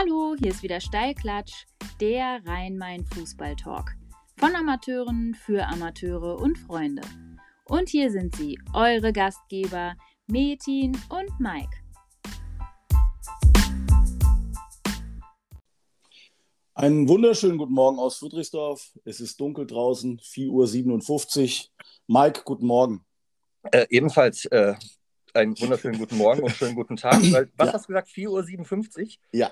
Hallo, hier ist wieder Steilklatsch, der Rhein-Main-Fußball-Talk. Von Amateuren für Amateure und Freunde. Und hier sind sie, eure Gastgeber Metin und Mike. Einen wunderschönen guten Morgen aus Friedrichsdorf. Es ist dunkel draußen, 4.57 Uhr. Mike, guten Morgen. Äh, ebenfalls äh, einen wunderschönen guten Morgen und schönen guten Tag. Was ja. hast du gesagt, 4.57 Uhr? Ja.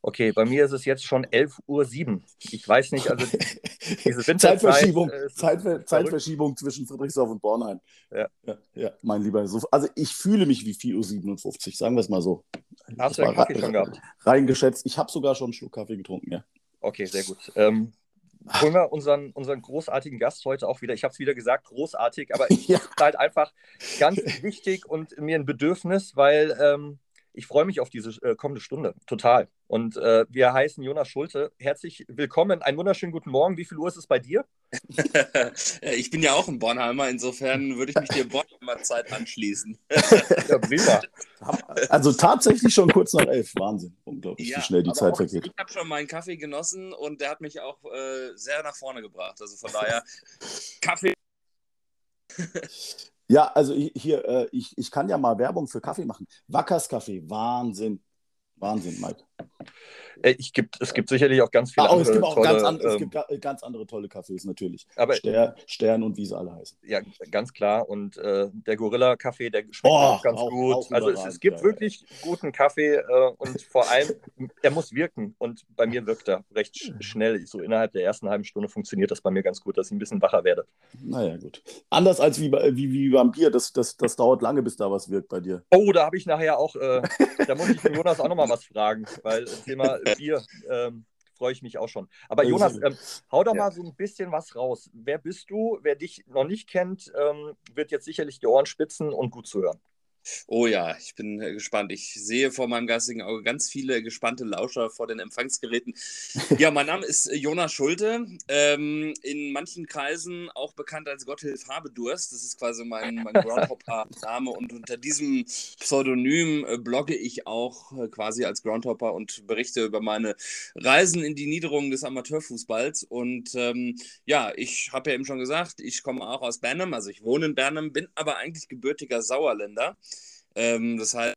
Okay, bei mir ist es jetzt schon 11.07 Uhr. Ich weiß nicht, also diese Winterzeit, Zeitverschiebung, äh, Zeitver Zeitverschiebung zwischen Friedrichsdorf und Bornheim. Ja. ja. Ja, mein Lieber. Also ich fühle mich wie 4.57 Uhr, sagen wir es mal so. Hast du einen Kaffee schon gehabt? Reingeschätzt. Ich habe sogar schon einen Schluck Kaffee getrunken, ja. Okay, sehr gut. Ähm, holen wir unseren, unseren großartigen Gast heute auch wieder. Ich habe es wieder gesagt, großartig, aber ich ja. halt einfach ganz wichtig und mir ein Bedürfnis, weil ähm, ich freue mich auf diese äh, kommende Stunde, total. Und äh, wir heißen Jonas Schulte. Herzlich willkommen, einen wunderschönen guten Morgen. Wie viel Uhr ist es bei dir? ich bin ja auch ein Bornheimer, insofern würde ich mich dir Bornheimer Zeit anschließen. ja, prima. Also tatsächlich schon kurz nach elf. Wahnsinn. Unglaublich, ja, wie schnell die Zeit vergeht. Ich habe schon meinen Kaffee genossen und der hat mich auch äh, sehr nach vorne gebracht. Also von daher, Kaffee. Ja, also ich, hier, äh, ich, ich kann ja mal Werbung für Kaffee machen. Wackers Kaffee, Wahnsinn. Wahnsinn, Mike. Äh, ich gibt, es gibt sicherlich auch ganz viele ah, andere es gibt auch tolle, ganz, an, ähm, es gibt ganz andere tolle Cafés natürlich. Aber, Ster, Stern und wie sie alle heißen. Ja, ganz klar. Und äh, der Gorilla-Kaffee, der schmeckt oh, auch ganz auch, gut. Auch also es, es, gibt ja, wirklich ja. guten Kaffee äh, und vor allem, er muss wirken. Und bei mir wirkt er recht schnell. So innerhalb der ersten halben Stunde funktioniert das bei mir ganz gut, dass ich ein bisschen wacher werde. Naja, gut. Anders als wie, wie, wie beim Bier, das, das, das dauert lange, bis da was wirkt bei dir. Oh, da habe ich nachher auch, äh, da muss ich den Jonas auch nochmal was fragen, weil das Thema Bier ähm, freue ich mich auch schon. Aber Jonas, ähm, hau doch ja. mal so ein bisschen was raus. Wer bist du? Wer dich noch nicht kennt, ähm, wird jetzt sicherlich die Ohren spitzen und gut zuhören. Oh ja, ich bin äh, gespannt. Ich sehe vor meinem geistigen Auge ganz viele gespannte Lauscher vor den Empfangsgeräten. Ja, mein Name ist äh, Jonas Schulte. Ähm, in manchen Kreisen auch bekannt als Gotthilf Habedurst. Das ist quasi mein, mein Groundhopper-Name. Und unter diesem Pseudonym äh, blogge ich auch quasi als Groundhopper und berichte über meine Reisen in die Niederungen des Amateurfußballs. Und ähm, ja, ich habe ja eben schon gesagt, ich komme auch aus Bernham. Also ich wohne in Bernham, bin aber eigentlich gebürtiger Sauerländer. Ähm, das heißt,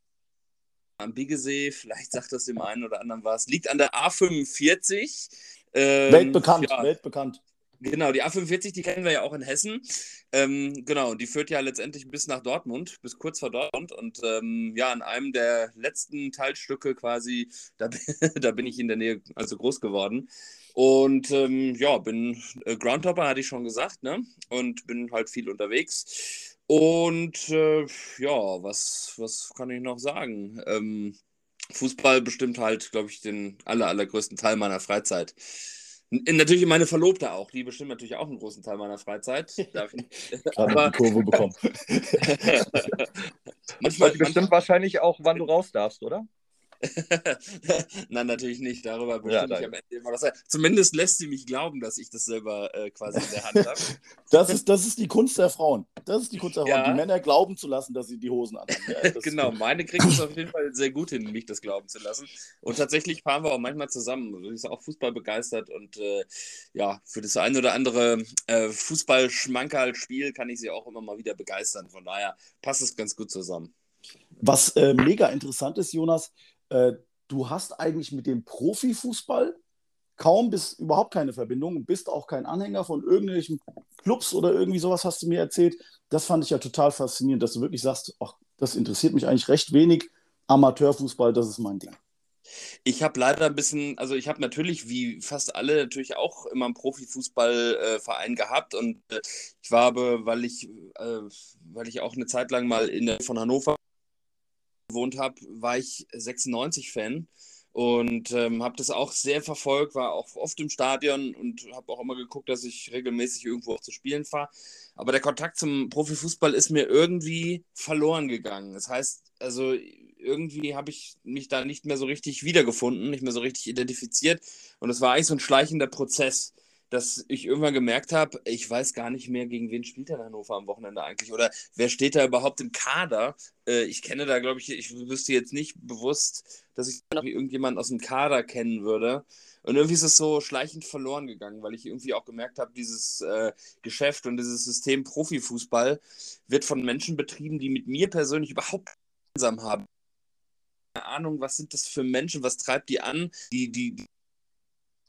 am Biggesee, vielleicht sagt das dem einen oder anderen was, liegt an der A45. Ähm, weltbekannt, ja, weltbekannt. Genau, die A45, die kennen wir ja auch in Hessen. Ähm, genau, die führt ja letztendlich bis nach Dortmund, bis kurz vor Dortmund. Und ähm, ja, an einem der letzten Teilstücke quasi, da, da bin ich in der Nähe also groß geworden. Und ähm, ja, bin äh, Groundhopper, hatte ich schon gesagt, ne? Und bin halt viel unterwegs. Und äh, ja, was, was kann ich noch sagen? Ähm, Fußball bestimmt halt, glaube ich, den aller, allergrößten Teil meiner Freizeit. N natürlich meine Verlobte auch, die bestimmt natürlich auch einen großen Teil meiner Freizeit. Darf ich, aber, die Kurve bekommen. manchmal, bestimmt wahrscheinlich auch, wann du raus darfst, oder? Nein, natürlich nicht. Darüber bestimmt ja, ich am Ende immer das. Zumindest lässt sie mich glauben, dass ich das selber äh, quasi in der Hand habe. Das ist, das ist die Kunst der Frauen. Das ist die Kunst der Frauen, ja. die Männer glauben zu lassen, dass sie die Hosen anhaben. Ja, genau, meine kriegen es auf jeden Fall sehr gut hin, mich das glauben zu lassen. Und tatsächlich fahren wir auch manchmal zusammen. Also ich bin auch Fußball begeistert und äh, ja, für das ein oder andere äh, Fußball-Schmankerl-Spiel kann ich sie auch immer mal wieder begeistern. Von daher passt es ganz gut zusammen. Was äh, mega interessant ist, Jonas, äh, du hast eigentlich mit dem Profifußball kaum bis überhaupt keine Verbindung, bist auch kein Anhänger von irgendwelchen Clubs oder irgendwie sowas, hast du mir erzählt. Das fand ich ja total faszinierend, dass du wirklich sagst, ach, das interessiert mich eigentlich recht wenig. Amateurfußball, das ist mein Ding. Ich habe leider ein bisschen, also ich habe natürlich wie fast alle natürlich auch immer einen Profifußballverein äh, gehabt und äh, ich war aber, weil ich, äh, weil ich auch eine Zeit lang mal in der von Hannover gewohnt habe, war ich 96-Fan und ähm, habe das auch sehr verfolgt, war auch oft im Stadion und habe auch immer geguckt, dass ich regelmäßig irgendwo auch zu spielen fahre. Aber der Kontakt zum Profifußball ist mir irgendwie verloren gegangen. Das heißt, also irgendwie habe ich mich da nicht mehr so richtig wiedergefunden, nicht mehr so richtig identifiziert. Und es war eigentlich so ein schleichender Prozess dass ich irgendwann gemerkt habe, ich weiß gar nicht mehr, gegen wen spielt der Hannover am Wochenende eigentlich oder wer steht da überhaupt im Kader. Äh, ich kenne da, glaube ich, ich wüsste jetzt nicht bewusst, dass ich irgendjemanden aus dem Kader kennen würde. Und irgendwie ist es so schleichend verloren gegangen, weil ich irgendwie auch gemerkt habe, dieses äh, Geschäft und dieses System Profifußball wird von Menschen betrieben, die mit mir persönlich überhaupt gemeinsam haben. Keine Ahnung, was sind das für Menschen, was treibt die an? Die, die, die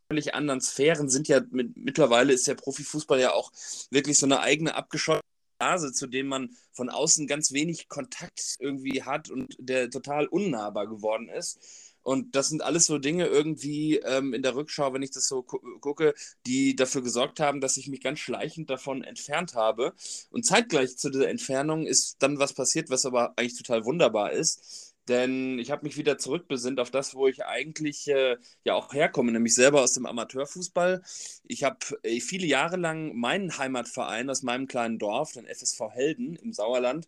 völlig anderen Sphären sind ja mit, mittlerweile ist der Profifußball ja auch wirklich so eine eigene abgeschottete Blase, zu dem man von außen ganz wenig Kontakt irgendwie hat und der total unnahbar geworden ist. Und das sind alles so Dinge irgendwie ähm, in der Rückschau, wenn ich das so gu gucke, die dafür gesorgt haben, dass ich mich ganz schleichend davon entfernt habe. Und zeitgleich zu dieser Entfernung ist dann was passiert, was aber eigentlich total wunderbar ist. Denn ich habe mich wieder zurückbesinnt auf das, wo ich eigentlich äh, ja auch herkomme, nämlich selber aus dem Amateurfußball. Ich habe äh, viele Jahre lang meinen Heimatverein aus meinem kleinen Dorf, den FSV Helden im Sauerland,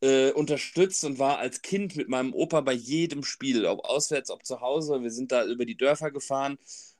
äh, unterstützt und war als Kind mit meinem Opa bei jedem Spiel, ob auswärts, ob zu Hause. Wir sind da über die Dörfer gefahren.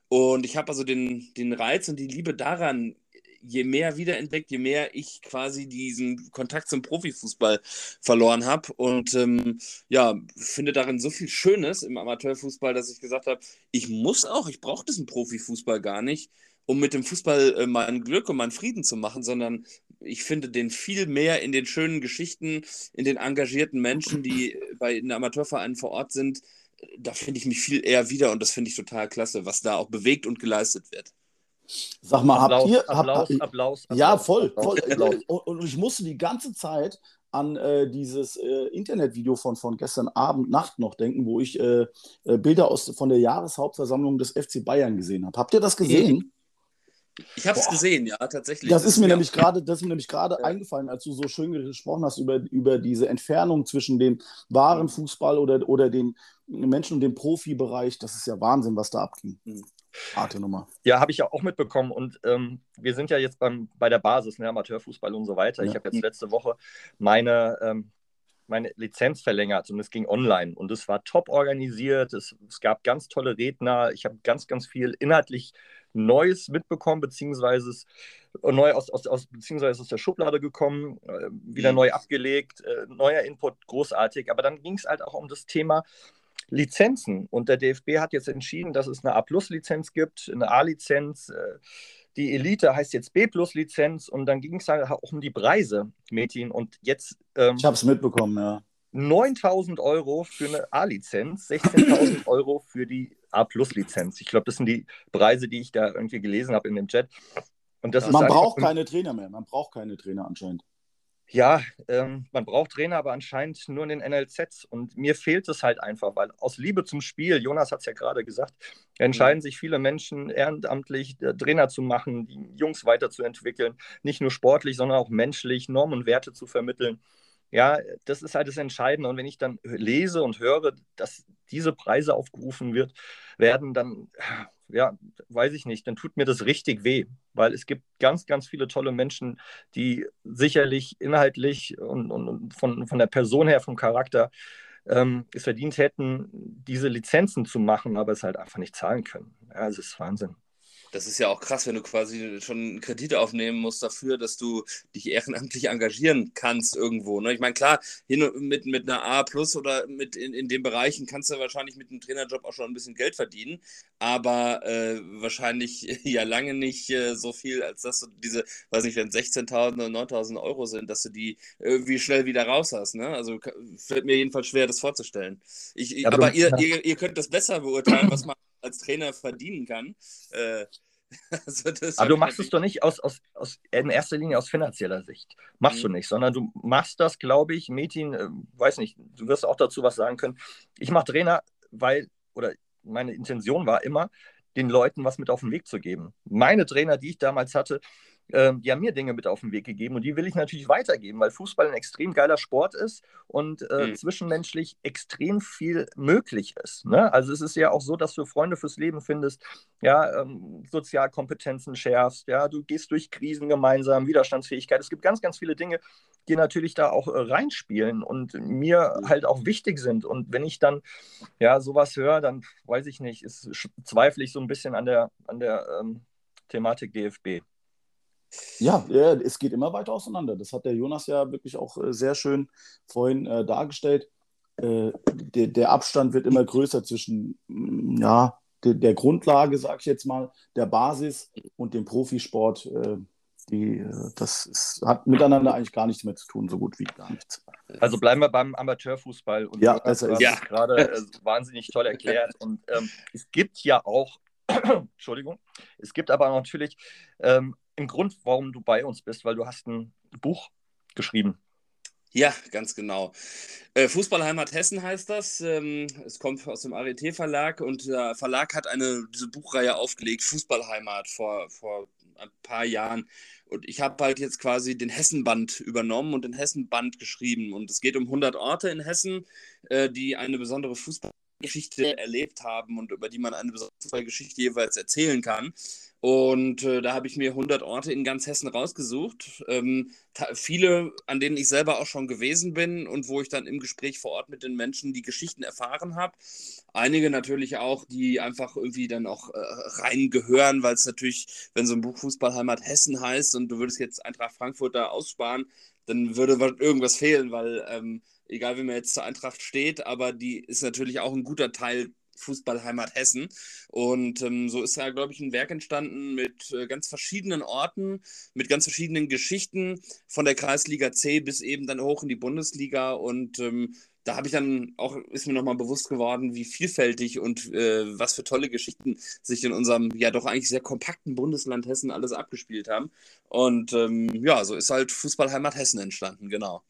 Und ich habe also den, den Reiz und die Liebe daran je mehr wiederentdeckt, je mehr ich quasi diesen Kontakt zum Profifußball verloren habe. Und ähm, ja, finde darin so viel Schönes im Amateurfußball, dass ich gesagt habe, ich muss auch, ich brauche diesen Profifußball gar nicht, um mit dem Fußball äh, mein Glück und meinen Frieden zu machen, sondern ich finde den viel mehr in den schönen Geschichten, in den engagierten Menschen, die bei den Amateurvereinen vor Ort sind. Da finde ich mich viel eher wieder und das finde ich total klasse, was da auch bewegt und geleistet wird. Sag mal, Applaus, habt ihr. Applaus, habt, Applaus, Applaus, Ja, voll. Voll. Und, ich musste die ganze Zeit an äh, dieses äh, Internetvideo von, von gestern Abend, Nacht noch denken, wo ich äh, äh Bilder aus, von der Jahreshauptversammlung des FC Bayern gesehen habe. Habt ihr das gesehen? Ich habe es gesehen, ja, tatsächlich. Das ist mir auch- nämlich gerade, das ist mir nämlich gerade Ja. eingefallen, als du so schön gesprochen hast über, über diese Entfernung zwischen dem wahren Fußball oder, oder den Menschen und dem Profibereich. Das ist ja Wahnsinn, was da abging. Mhm. Harte Nummer. Ja, habe ich ja auch mitbekommen. Und ähm, wir sind ja jetzt beim, bei der Basis, ne, Amateurfußball und so weiter. Ich Ja. habe jetzt letzte Woche meine, ähm, meine Lizenz verlängert und es ging online. Und es war top organisiert. Es, es gab ganz tolle Redner. Ich habe ganz, ganz viel inhaltlich Neues mitbekommen, beziehungsweise es neu aus, aus, aus, beziehungsweise aus der Schublade gekommen, äh, wieder Mhm. neu abgelegt, äh, neuer Input, großartig. Aber dann ging es halt auch um das Thema Lizenzen. Und der DFB hat jetzt entschieden, dass es eine A-Plus-Lizenz gibt, eine A-Lizenz. äh, Die Elite heißt jetzt B-Plus-Lizenz. Und dann ging es halt auch um die Preise, Metin. Und jetzt ähm, Ich habe es mitbekommen, ja. 9000 Euro für eine A-Lizenz, 16.000 Euro für die A-Plus-Lizenz. Ich glaube, das sind die Preise, die ich da irgendwie gelesen habe in dem Chat. Und das ist Man braucht keine Trainer mehr. Man braucht keine Trainer anscheinend. Ja, ähm, man braucht Trainer, aber anscheinend nur in den NLZs. Und mir fehlt es halt einfach, weil aus Liebe zum Spiel, Jonas hat es ja gerade gesagt, entscheiden sich viele Menschen ehrenamtlich äh, Trainer zu machen, die Jungs weiterzuentwickeln, nicht nur sportlich, sondern auch menschlich Normen und Werte zu vermitteln. Ja, das ist halt das Entscheidende. Und wenn ich dann lese und höre, dass diese Preise aufgerufen wird, werden, dann, ja, weiß ich nicht, dann tut mir das richtig weh, weil es gibt ganz, ganz viele tolle Menschen, die sicherlich inhaltlich und, und, von, von der Person her, vom Charakter, ähm, es verdient hätten, diese Lizenzen zu machen, aber es halt einfach nicht zahlen können. Ja, es ist Wahnsinn. Das ist ja auch krass, wenn du quasi schon einen Kredit aufnehmen musst dafür, dass du dich ehrenamtlich engagieren kannst irgendwo. Ne? Ich meine, klar, hin mit, mit einer A plus oder mit in, in den Bereichen kannst du wahrscheinlich mit einem Trainerjob auch schon ein bisschen Geld verdienen, aber äh, wahrscheinlich ja lange nicht äh, so viel, als dass du diese, weiß nicht, wenn 16.000 oder 9.000 Euro sind, dass du die irgendwie schnell wieder raus hast. Ne? Also fällt mir jedenfalls schwer, das vorzustellen. Ich, ich, Ja, aber aber ihr, ihr, ihr könnt das besser beurteilen, was man als Trainer verdienen kann. Äh, also Aber du machst es doch nicht aus, aus, aus, in erster Linie aus finanzieller Sicht. Machst Mhm. du nicht, sondern du machst das, glaube ich, Metin, äh, weiß nicht, du wirst auch dazu was sagen können. Ich mache Trainer, weil, oder meine Intention war immer, den Leuten was mit auf den Weg zu geben. Meine Trainer, die ich damals hatte, die haben mir Dinge mit auf den Weg gegeben und die will ich natürlich weitergeben, weil Fußball ein extrem geiler Sport ist und äh, Mhm. zwischenmenschlich extrem viel möglich ist. Ne? Also es ist ja auch so, dass du Freunde fürs Leben findest, ja, ähm, Sozialkompetenzen schärfst, ja, du gehst durch Krisen gemeinsam, Widerstandsfähigkeit. Es gibt ganz, ganz viele Dinge, die natürlich da auch äh, reinspielen und mir halt auch wichtig sind. Und wenn ich dann ja sowas höre, dann weiß ich nicht, ist, zweifle ich so ein bisschen an der, an der ähm, Thematik DFB. Ja, ja, es geht immer weiter auseinander. Das hat der Jonas ja wirklich auch äh, sehr schön vorhin äh, dargestellt. Äh, der, der, Abstand wird immer größer zwischen mm, ja, der, der Grundlage, sag ich jetzt mal, der Basis und dem Profisport. Äh, die, äh, das ist, hat miteinander eigentlich gar nichts mehr zu tun, so gut wie gar nichts. Also bleiben wir beim Amateurfußball. Und ja, besser ist ja. gerade äh, wahnsinnig toll erklärt. Und ähm, es gibt ja auch, Entschuldigung, es gibt aber natürlich ähm, einen Grund, warum du bei uns bist, weil du hast ein Buch geschrieben. Ja, ganz genau. Äh, Fußballheimat Hessen heißt das. Ähm, es kommt aus dem ART Verlag und der Verlag hat eine diese Buchreihe aufgelegt, Fußballheimat vor, vor ein paar Jahren. Und ich habe halt jetzt quasi den Hessenband übernommen und den Hessenband geschrieben. Und es geht um 100 Orte in Hessen, äh, die eine besondere Fußballgeschichte erlebt haben und über die man eine besondere Fußballgeschichte jeweils erzählen kann. Und äh, da habe ich mir 100 Orte in ganz Hessen rausgesucht. Ähm, viele, an denen ich selber auch schon gewesen bin und wo ich dann im Gespräch vor Ort mit den Menschen die Geschichten erfahren habe. Einige natürlich auch, die einfach irgendwie dann auch äh, reingehören, weil es natürlich, wenn so ein Buch Fußballheimat Hessen heißt und du würdest jetzt Eintracht Frankfurt da aussparen, dann würde irgendwas fehlen, weil ähm, egal wie man jetzt zur Eintracht steht, aber die ist natürlich auch ein guter Teil Fußballheimat Hessen. Und ähm, so ist da, glaube ich, ein Werk entstanden mit äh, ganz verschiedenen Orten, mit ganz verschiedenen Geschichten, von der Kreisliga C bis eben dann hoch in die Bundesliga. Und ähm, da habe ich dann auch, ist mir nochmal bewusst geworden, wie vielfältig und äh, was für tolle Geschichten sich in unserem ja doch eigentlich sehr kompakten Bundesland Hessen alles abgespielt haben. Und ähm, ja, so ist halt Fußballheimat Hessen entstanden, genau.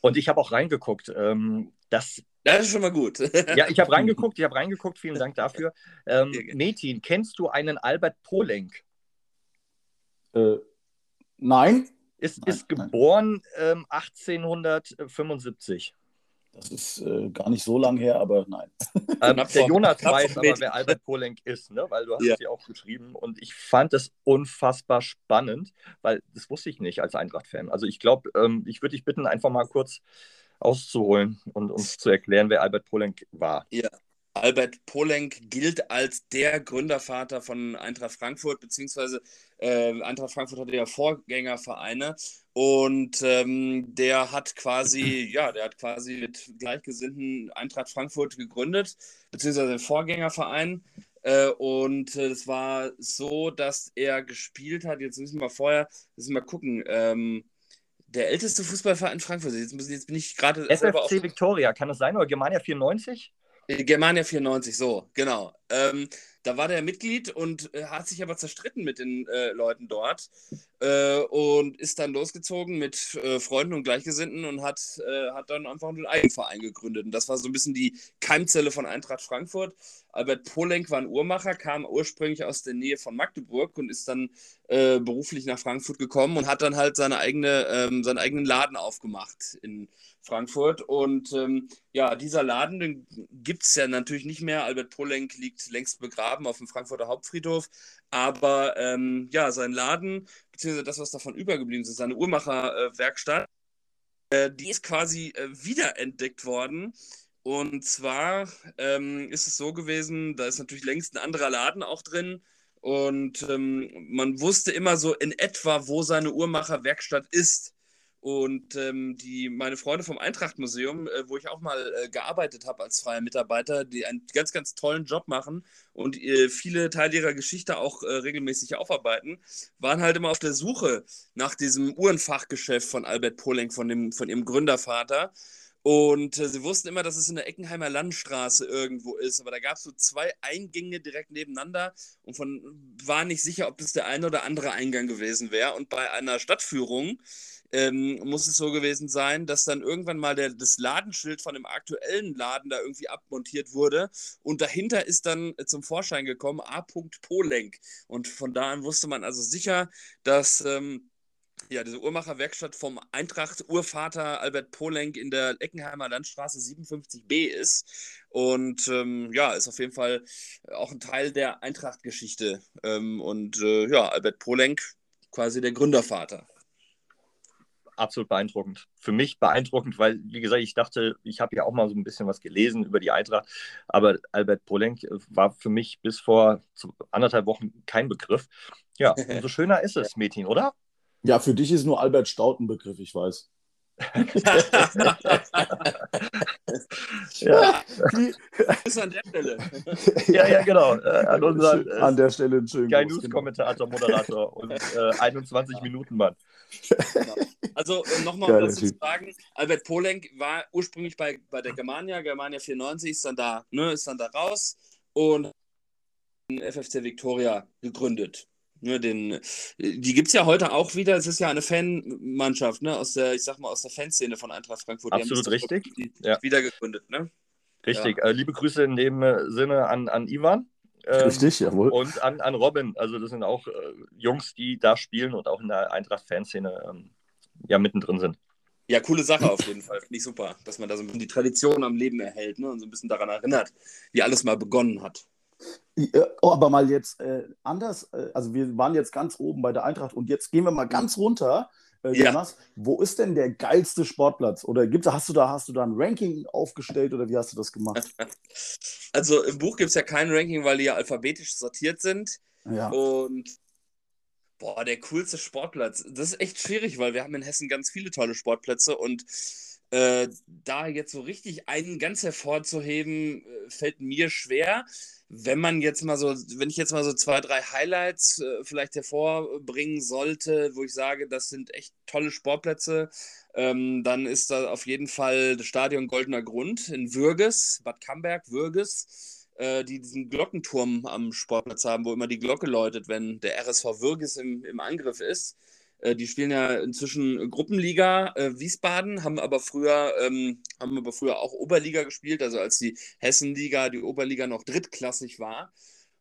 Und ich habe auch reingeguckt. Ähm, das das ist schon mal gut. ja, ich habe reingeguckt, ich habe reingeguckt, vielen Dank dafür. Ähm, Metin, kennst du einen Albert Polenk? Äh, nein. Ist, nein, ist geboren ähm, 1875. Das ist äh, gar nicht so lang her, aber nein. Ähm, der Jonas weiß aber, wer Albert Polenk ist, ne? weil du hast ja. es ja auch geschrieben. Und ich fand es unfassbar spannend, weil das wusste ich nicht als Eintracht-Fan. Also ich glaube, ähm, ich würde dich bitten, einfach mal kurz auszuholen und uns zu erklären, wer Albert Polenk war. Ja, Albert Polenk gilt als der Gründervater von Eintracht Frankfurt, beziehungsweise äh, Eintracht Frankfurt hatte ja Vorgängervereine und ähm, der hat quasi, ja, der hat quasi mit Gleichgesinnten Eintracht Frankfurt gegründet, beziehungsweise den Vorgängerverein. Äh, und es äh, war so, dass er gespielt hat, jetzt müssen wir vorher, müssen wir mal gucken, ähm, der älteste Fußballverein in Frankfurt. Jetzt, jetzt bin ich gerade. SFC Victoria, kann das sein? Oder Germania 94? Äh, Germania 94, so, genau. Ähm, da war der Mitglied und äh, hat sich aber zerstritten mit den äh, Leuten dort äh, und ist dann losgezogen mit äh, Freunden und Gleichgesinnten und hat, äh, hat dann einfach einen Eigenverein gegründet. Und das war so ein bisschen die Keimzelle von Eintracht Frankfurt. Albert Polenk war ein Uhrmacher, kam ursprünglich aus der Nähe von Magdeburg und ist dann äh, beruflich nach Frankfurt gekommen und hat dann halt seine eigene, ähm, seinen eigenen Laden aufgemacht in Frankfurt. Und ähm, ja, dieser Laden, den gibt es ja natürlich nicht mehr. Albert Polenk liegt längst begraben auf dem Frankfurter Hauptfriedhof. Aber ähm, ja, sein Laden, beziehungsweise das, was davon übergeblieben ist, seine Uhrmacherwerkstatt, äh, die ist quasi äh, wiederentdeckt worden. Und zwar ähm, ist es so gewesen, da ist natürlich längst ein anderer Laden auch drin. Und ähm, man wusste immer so in etwa, wo seine Uhrmacherwerkstatt ist. Und ähm, die, meine Freunde vom Eintracht-Museum, äh, wo ich auch mal äh, gearbeitet habe als freier Mitarbeiter, die einen ganz, ganz tollen Job machen und äh, viele Teile ihrer Geschichte auch äh, regelmäßig aufarbeiten, waren halt immer auf der Suche nach diesem Uhrenfachgeschäft von Albert Polenk, von, dem, von ihrem Gründervater. Und äh, sie wussten immer, dass es in der Eckenheimer Landstraße irgendwo ist. Aber da gab es so zwei Eingänge direkt nebeneinander und von war nicht sicher, ob das der eine oder andere Eingang gewesen wäre. Und bei einer Stadtführung ähm, muss es so gewesen sein, dass dann irgendwann mal der, das Ladenschild von dem aktuellen Laden da irgendwie abmontiert wurde und dahinter ist dann zum Vorschein gekommen A. Polenk. Und von da an wusste man also sicher, dass. Ähm, ja, diese Uhrmacherwerkstatt vom Eintracht-Urvater Albert Polenk in der Eckenheimer Landstraße 57b ist. Und ähm, ja, ist auf jeden Fall auch ein Teil der Eintracht-Geschichte. Ähm, und äh, ja, Albert Polenk quasi der Gründervater. absolut beeindruckend. Für mich beeindruckend, weil, wie gesagt, ich dachte, ich habe ja auch mal so ein bisschen was gelesen über die Eintracht, aber Albert Polenk war für mich bis vor anderthalb Wochen kein Begriff. Ja, umso schöner ist es, Metin, oder? Ja, für dich ist nur Albert Staud ein Begriff, ich weiß. ja. Bis an der Stelle. ja, ja, genau. Äh, an unseren, äh, an der Stelle ein schönen Sky News-Kommentator, Moderator und äh, 21 Minuten Mann. Genau. Also äh, nochmal um dazu zu sagen, Albert Polenk war ursprünglich bei, bei der Germania, Germania 94 ist dann da, ne, ist dann da raus und FFC Victoria gegründet. Ne, den, die gibt es ja heute auch wieder. Es ist ja eine Fanmannschaft, ne, aus der, ich sag mal, aus der Fanszene von Eintracht Frankfurt. Absolut richtig. Ja. Wieder gegründet, ne? Richtig. Ja. Äh, liebe Grüße in dem äh, Sinne an, an Ivan. Ähm, Richtig, jawohl. Und an, an Robin. Also, das sind auch äh, Jungs, die da spielen und auch in der Eintracht-Fanszene ähm, ja mittendrin sind. Ja, coole Sache auf jeden Fall. Finde ich super, dass man da so ein bisschen die Tradition am Leben erhält ne? und so ein bisschen daran erinnert, wie alles mal begonnen hat. Oh, aber mal jetzt äh, anders, äh, also wir waren jetzt ganz oben bei der Eintracht und jetzt gehen wir mal ganz runter. Äh, Jonas, ja. wo ist denn der geilste Sportplatz? Oder gibt's, hast, du da, hast du da ein Ranking aufgestellt oder wie hast du das gemacht? Also im Buch gibt es ja kein Ranking, weil die ja alphabetisch sortiert sind. Ja. Und boah, der coolste Sportplatz. Das ist echt schwierig, weil wir haben in Hessen ganz viele tolle Sportplätze und äh, da jetzt so richtig einen ganz hervorzuheben, äh, fällt mir schwer. Wenn man jetzt mal so, wenn ich jetzt mal so zwei, drei Highlights äh, vielleicht hervorbringen sollte, wo ich sage, das sind echt tolle Sportplätze, ähm, dann ist da auf jeden Fall das Stadion Goldener Grund in Würges, Bad Camberg, Würges, äh, die diesen Glockenturm am Sportplatz haben, wo immer die Glocke läutet, wenn der RSV Würges im, im Angriff ist. Äh, die spielen ja inzwischen Gruppenliga äh, Wiesbaden, haben aber früher ähm, haben aber früher auch Oberliga gespielt, also als die Hessenliga, die Oberliga noch drittklassig war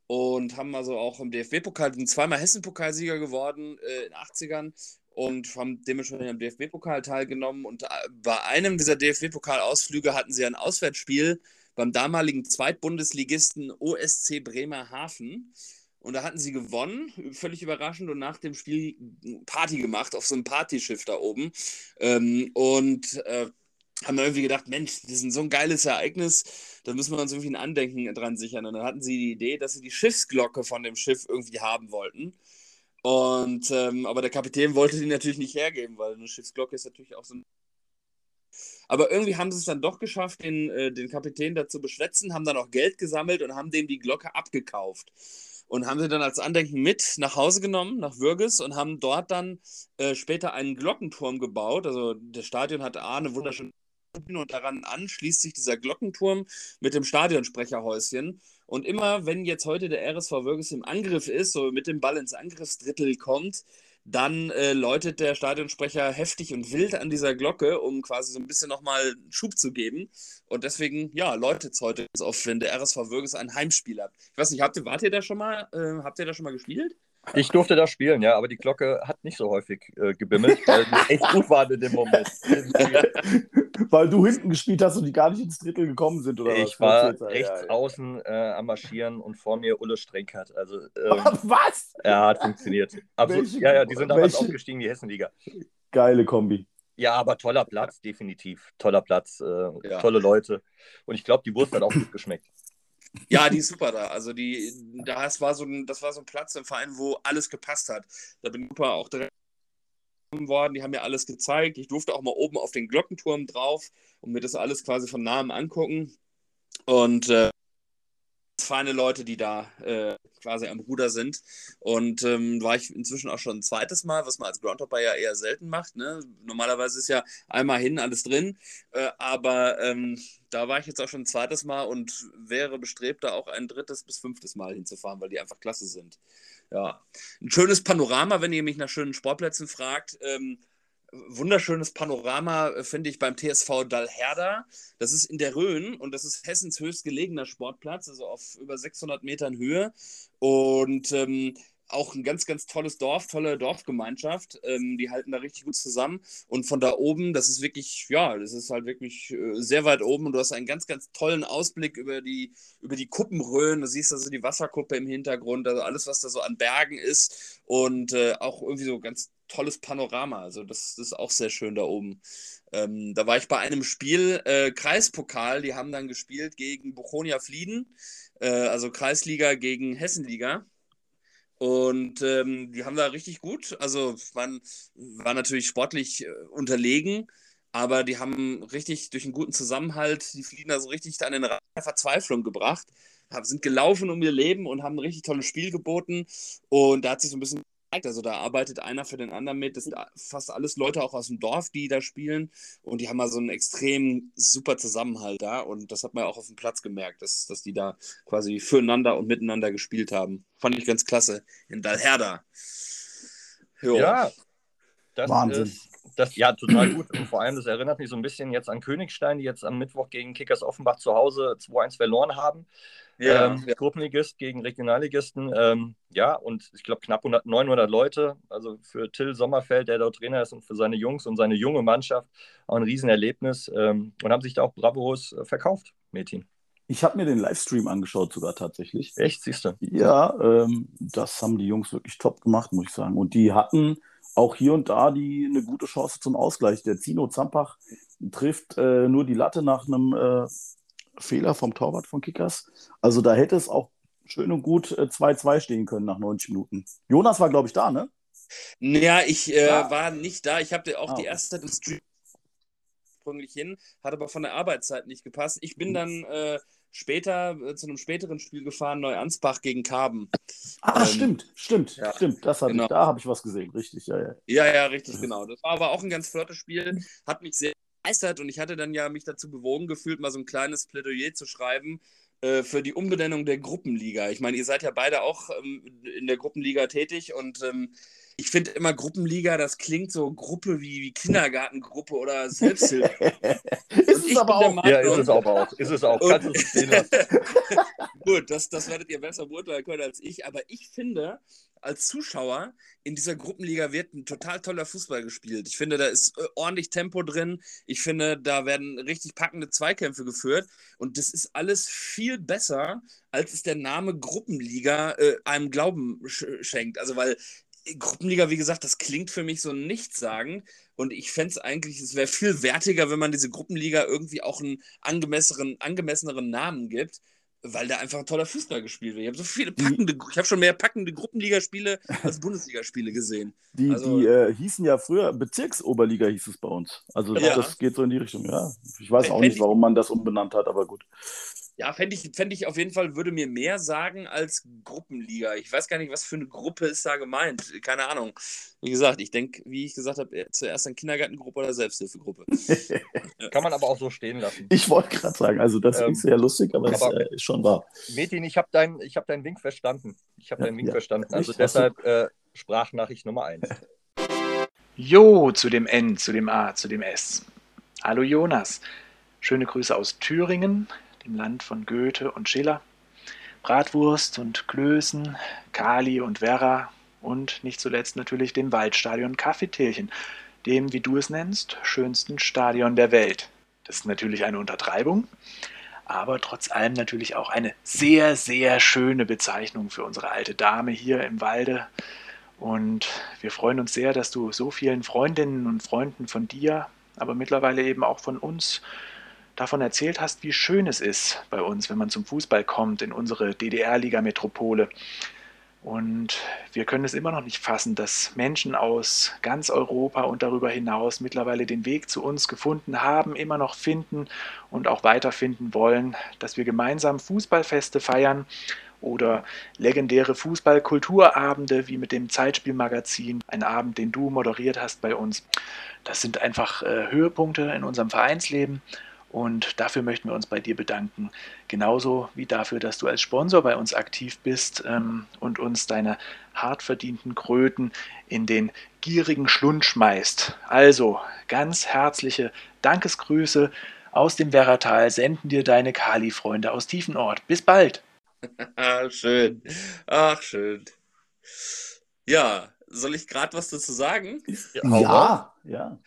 und haben also auch im DFB-Pokal, sind zweimal Hessen-Pokalsieger geworden äh, in den 80ern und haben dementsprechend am DFB-Pokal teilgenommen und äh, bei einem dieser DFB-Pokal-Ausflüge hatten sie ein Auswärtsspiel beim damaligen Zweitbundesligisten OSC Bremerhaven. Und da hatten sie gewonnen, völlig überraschend, und nach dem Spiel Party gemacht auf so einem Partyschiff da oben. Ähm, und äh, haben irgendwie gedacht, Mensch, das ist so ein geiles Ereignis, da müssen wir uns irgendwie ein Andenken dran sichern. Und dann hatten sie die Idee, dass sie die Schiffsglocke von dem Schiff irgendwie haben wollten. Und ähm, aber der Kapitän wollte die natürlich nicht hergeben, weil eine Schiffsglocke ist natürlich auch so ein. Aber irgendwie haben sie es dann doch geschafft, den, äh, den Kapitän dazu beschwätzen, haben dann auch Geld gesammelt und haben dem die Glocke abgekauft und haben sie dann als Andenken mit nach Hause genommen, nach Würges und haben dort dann äh, später einen Glockenturm gebaut. Also das Stadion hat A, eine wunderschöne und daran anschließt sich dieser Glockenturm mit dem Stadionsprecherhäuschen. Und immer, wenn jetzt heute der RSV Würges im Angriff ist, so mit dem Ball ins Angriffsdrittel kommt, dann äh, läutet der Stadionsprecher heftig und wild an dieser Glocke, um quasi so ein bisschen nochmal Schub zu geben. Und deswegen, ja, läutet es heute ganz oft, wenn der RSV Würges ein Heimspiel hat. Ich weiß nicht, habt ihr, wart ihr da schon mal, äh, habt ihr da schon mal gespielt? Ich durfte da spielen, ja, aber die Glocke hat nicht so häufig äh, gebimmelt, weil die echt gut waren in dem Moment. weil du hinten gespielt hast und die gar nicht ins Drittel gekommen sind, oder ich was? Ich war rechts ja, außen äh, am Marschieren und vor mir Ulle Strenkert. Also, ähm, was? Ja, hat funktioniert. Absolut. Welche, ja, ja, die sind damals welche? aufgestiegen, die Hessenliga. Geile Kombi. Ja, aber toller Platz, definitiv. Toller Platz, äh, ja. tolle Leute. Und ich glaube, die Wurst hat auch gut geschmeckt. Ja, die ist super da. Also die, das war so ein, das war so ein Platz im Verein, wo alles gepasst hat. Da bin ich super auch direkt worden, die haben mir alles gezeigt. Ich durfte auch mal oben auf den Glockenturm drauf und mir das alles quasi von nahem angucken. Und äh, feine Leute, die da äh, quasi am Ruder sind. Und ähm, war ich inzwischen auch schon ein zweites Mal, was man als Groundhopper ja eher selten macht. Ne? Normalerweise ist ja einmal hin, alles drin. Äh, aber ähm, da war ich jetzt auch schon ein zweites Mal und wäre bestrebt, da auch ein drittes bis fünftes Mal hinzufahren, weil die einfach klasse sind. Ja, ein schönes Panorama, wenn ihr mich nach schönen Sportplätzen fragt. Ähm, wunderschönes Panorama äh, finde ich beim TSV Dalherda. Das ist in der Rhön und das ist Hessens höchstgelegener Sportplatz, also auf über 600 Metern Höhe. Und ähm, auch ein ganz, ganz tolles Dorf, tolle Dorfgemeinschaft. Ähm, die halten da richtig gut zusammen. Und von da oben, das ist wirklich, ja, das ist halt wirklich äh, sehr weit oben und du hast einen ganz, ganz tollen Ausblick über die, über die Kuppenröhren. Du siehst also die Wasserkuppe im Hintergrund, also alles, was da so an Bergen ist und äh, auch irgendwie so ganz tolles Panorama. Also das, das ist auch sehr schön da oben. Ähm, da war ich bei einem Spiel, äh, Kreispokal, die haben dann gespielt gegen Buchonia Flieden, äh, also Kreisliga gegen Hessenliga. Und ähm, die haben da richtig gut, also man war natürlich sportlich äh, unterlegen, aber die haben richtig durch einen guten Zusammenhalt die Flieden da so richtig an den Rand der Verzweiflung gebracht, sind gelaufen um ihr Leben und haben ein richtig tolles Spiel geboten. Und da hat sich so ein bisschen also da arbeitet einer für den anderen mit. Das sind fast alles Leute auch aus dem Dorf, die da spielen. Und die haben mal so einen extrem super Zusammenhalt da. Und das hat man auch auf dem Platz gemerkt, dass, dass die da quasi füreinander und miteinander gespielt haben. Fand ich ganz klasse. In Dalherda. Jo. Ja, das Wahnsinn. Ist, das, ja, total gut. Und vor allem, das erinnert mich so ein bisschen jetzt an Königstein, die jetzt am Mittwoch gegen Kickers Offenbach zu Hause 2-1 verloren haben. Ja, ähm, ja. Gruppenligist gegen Regionalligisten. Ähm, ja, und ich glaube knapp 100, 900 Leute. Also für Till Sommerfeld, der dort Trainer ist und für seine Jungs und seine junge Mannschaft auch ein Riesenerlebnis. Ähm, und haben sich da auch bravos äh, verkauft, Metin. Ich habe mir den Livestream angeschaut, sogar tatsächlich. Echt, siehst du? Ja, ähm, das haben die Jungs wirklich top gemacht, muss ich sagen. Und die hatten auch hier und da die eine gute Chance zum Ausgleich. Der Zino Zampach trifft äh, nur die Latte nach einem äh, Fehler vom Torwart von Kickers. Also da hätte es auch schön und gut 2-2 äh, stehen können nach 90 Minuten. Jonas war, glaube ich, da, ne? Ja, ich äh, ja. war nicht da. Ich habe auch ah, die erste Zeit im Stream ursprünglich hin, hat aber von der Arbeitszeit nicht gepasst. Ich bin mhm. dann äh, später äh, zu einem späteren Spiel gefahren, Neuansbach gegen Karben. Ah, ähm, stimmt, stimmt, ja, stimmt. Das hab genau. ich, da habe ich was gesehen, richtig, ja, ja. Ja, ja, richtig, genau. Das war aber auch ein ganz flottes Spiel, hat mich sehr begeistert und ich hatte dann ja mich dazu bewogen gefühlt, mal so ein kleines Plädoyer zu schreiben äh, für die Umbenennung der Gruppenliga. Ich meine, ihr seid ja beide auch ähm, in der Gruppenliga tätig und ähm, ich finde immer Gruppenliga, das klingt so Gruppe wie, wie Kindergartengruppe oder Selbsthilfe. ist es aber auch. Ja, ist es aber auch. Ist es auch. Kannst du es stehen lassen. Gut, das, das werdet ihr besser beurteilen können als ich. Aber ich finde, als Zuschauer in dieser Gruppenliga wird ein total toller Fußball gespielt. Ich finde, da ist äh, ordentlich Tempo drin. Ich finde, da werden richtig packende Zweikämpfe geführt. Und das ist alles viel besser, als es der Name Gruppenliga äh, einem Glauben sch schenkt. Also, weil Gruppenliga, wie gesagt, das klingt für mich so nichtssagend. Und ich fände es eigentlich, es wäre viel wertiger, wenn man diese Gruppenliga irgendwie auch einen angemesseneren, angemesseneren Namen gibt, weil da einfach ein toller Fußball gespielt wird. Ich habe so viele packende, ich habe schon mehr packende Gruppenligaspiele als Bundesligaspiele gesehen. Die, also, die äh, hießen ja früher, Bezirksoberliga hieß es bei uns. Also ja. das geht so in die Richtung, ja. Ich weiß auch nicht, warum man das umbenannt hat, aber gut. Ja, fände ich, fänd ich auf jeden Fall, würde mir mehr sagen als Gruppenliga. Ich weiß gar nicht, was für eine Gruppe ist da gemeint. Keine Ahnung. Wie gesagt, ich denke, wie ich gesagt habe, zuerst eine Kindergartengruppe oder Selbsthilfegruppe. Kann man aber auch so stehen lassen. Ich wollte gerade sagen, also das ähm, ist sehr lustig, aber, aber es äh, ist schon wahr. Metin, ich habe deinen hab dein Wink verstanden. Ich habe ja, deinen Wink ja. verstanden. Also deshalb äh, Sprachnachricht Nummer 1. Jo, zu dem N, zu dem A, zu dem S. Hallo Jonas. Schöne Grüße aus Thüringen dem Land von Goethe und Schiller, Bratwurst und Klößen, Kali und Werra und nicht zuletzt natürlich dem Waldstadion Kaffeetierchen, dem, wie du es nennst, schönsten Stadion der Welt. Das ist natürlich eine Untertreibung, aber trotz allem natürlich auch eine sehr, sehr schöne Bezeichnung für unsere alte Dame hier im Walde. Und wir freuen uns sehr, dass du so vielen Freundinnen und Freunden von dir, aber mittlerweile eben auch von uns davon erzählt hast, wie schön es ist bei uns, wenn man zum Fußball kommt in unsere DDR-Liga-Metropole. Und wir können es immer noch nicht fassen, dass Menschen aus ganz Europa und darüber hinaus mittlerweile den Weg zu uns gefunden haben, immer noch finden und auch weiterfinden wollen, dass wir gemeinsam Fußballfeste feiern oder legendäre Fußballkulturabende wie mit dem Zeitspielmagazin, ein Abend, den du moderiert hast bei uns. Das sind einfach äh, Höhepunkte in unserem Vereinsleben und dafür möchten wir uns bei dir bedanken. Genauso wie dafür, dass du als Sponsor bei uns aktiv bist ähm, und uns deine hart verdienten Kröten in den gierigen Schlund schmeißt. Also ganz herzliche Dankesgrüße aus dem Werratal senden dir deine Kali-Freunde aus Tiefenort. Bis bald. schön. Ach, schön. Ja, soll ich gerade was dazu sagen? Ja, ja. Ja,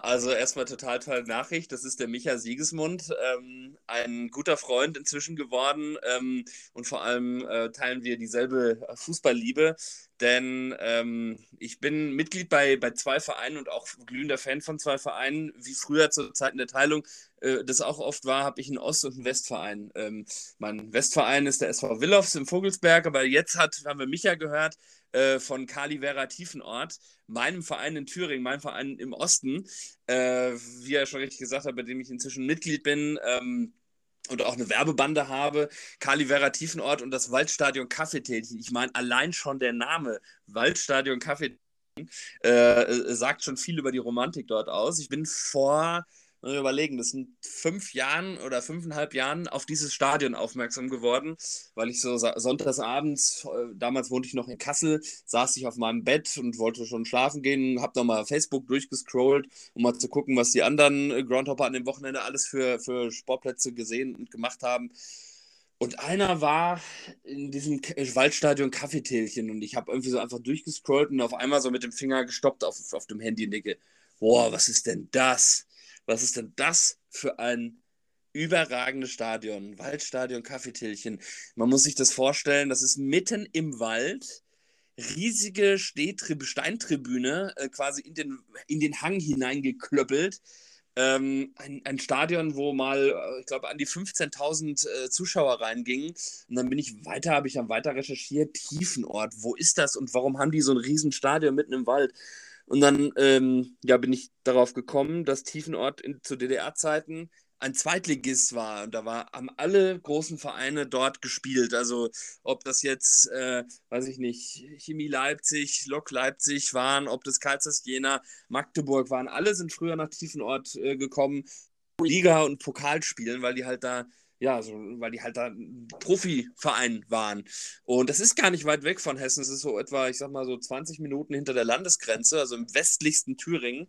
also erstmal total tolle Nachricht. Das ist der Micha Siegesmund, ähm, ein guter Freund inzwischen geworden. Ähm, und vor allem äh, teilen wir dieselbe Fußballliebe. Denn ähm, ich bin Mitglied bei, bei zwei Vereinen und auch glühender Fan von zwei Vereinen. Wie früher zu Zeiten der Teilung äh, das auch oft war, habe ich einen Ost- und einen Westverein. Ähm, mein Westverein ist der SV Willows im Vogelsberg, aber jetzt hat, haben wir Micha gehört, äh, von Kali Vera Tiefenort, meinem Verein in Thüringen, meinem Verein im Osten, äh, wie er schon richtig gesagt hat, bei dem ich inzwischen Mitglied bin. Ähm, und auch eine Werbebande habe, Kali Vera Tiefenort und das Waldstadion Kaffeetälchen. Ich meine, allein schon der Name Waldstadion Kaffeetälchen äh, sagt schon viel über die Romantik dort aus. Ich bin vor und überlegen, das sind fünf Jahren oder fünfeinhalb Jahren auf dieses Stadion aufmerksam geworden, weil ich so sonntagsabends, äh, damals wohnte ich noch in Kassel, saß ich auf meinem Bett und wollte schon schlafen gehen, habe nochmal Facebook durchgescrollt, um mal zu gucken, was die anderen äh, Groundhopper an dem Wochenende alles für, für Sportplätze gesehen und gemacht haben. Und einer war in diesem Waldstadion Kaffeetälchen und ich habe irgendwie so einfach durchgescrollt und auf einmal so mit dem Finger gestoppt auf, auf dem Handy und boah, was ist denn das? Was ist denn das für ein überragendes Stadion? Waldstadion Kaffeetillchen. Man muss sich das vorstellen, das ist mitten im Wald. Riesige Stehtrib Steintribüne, äh, quasi in den, in den Hang hineingeklöppelt. Ähm, ein, ein, Stadion, wo mal, äh, ich glaube, an die 15.000 äh, Zuschauer reingingen. Und dann bin ich weiter, habe ich dann weiter recherchiert. Tiefenort, wo ist das und warum haben die so ein Riesenstadion mitten im Wald? Und dann ähm, ja, bin ich darauf gekommen, dass Tiefenort in, zu DDR-Zeiten ein Zweitligist war. Und da war, haben alle großen Vereine dort gespielt. Also ob das jetzt, äh, weiß ich nicht, Chemie Leipzig, Lok Leipzig waren, ob das Kaisers Jena, Magdeburg waren, alle sind früher nach Tiefenort äh, gekommen, Liga und Pokal spielen, weil die halt da ja, so, weil die halt da ein Profiverein waren. Und das ist gar nicht weit weg von Hessen. Es ist so etwa, ich sag mal, so 20 Minuten hinter der Landesgrenze, also im westlichsten Thüringen.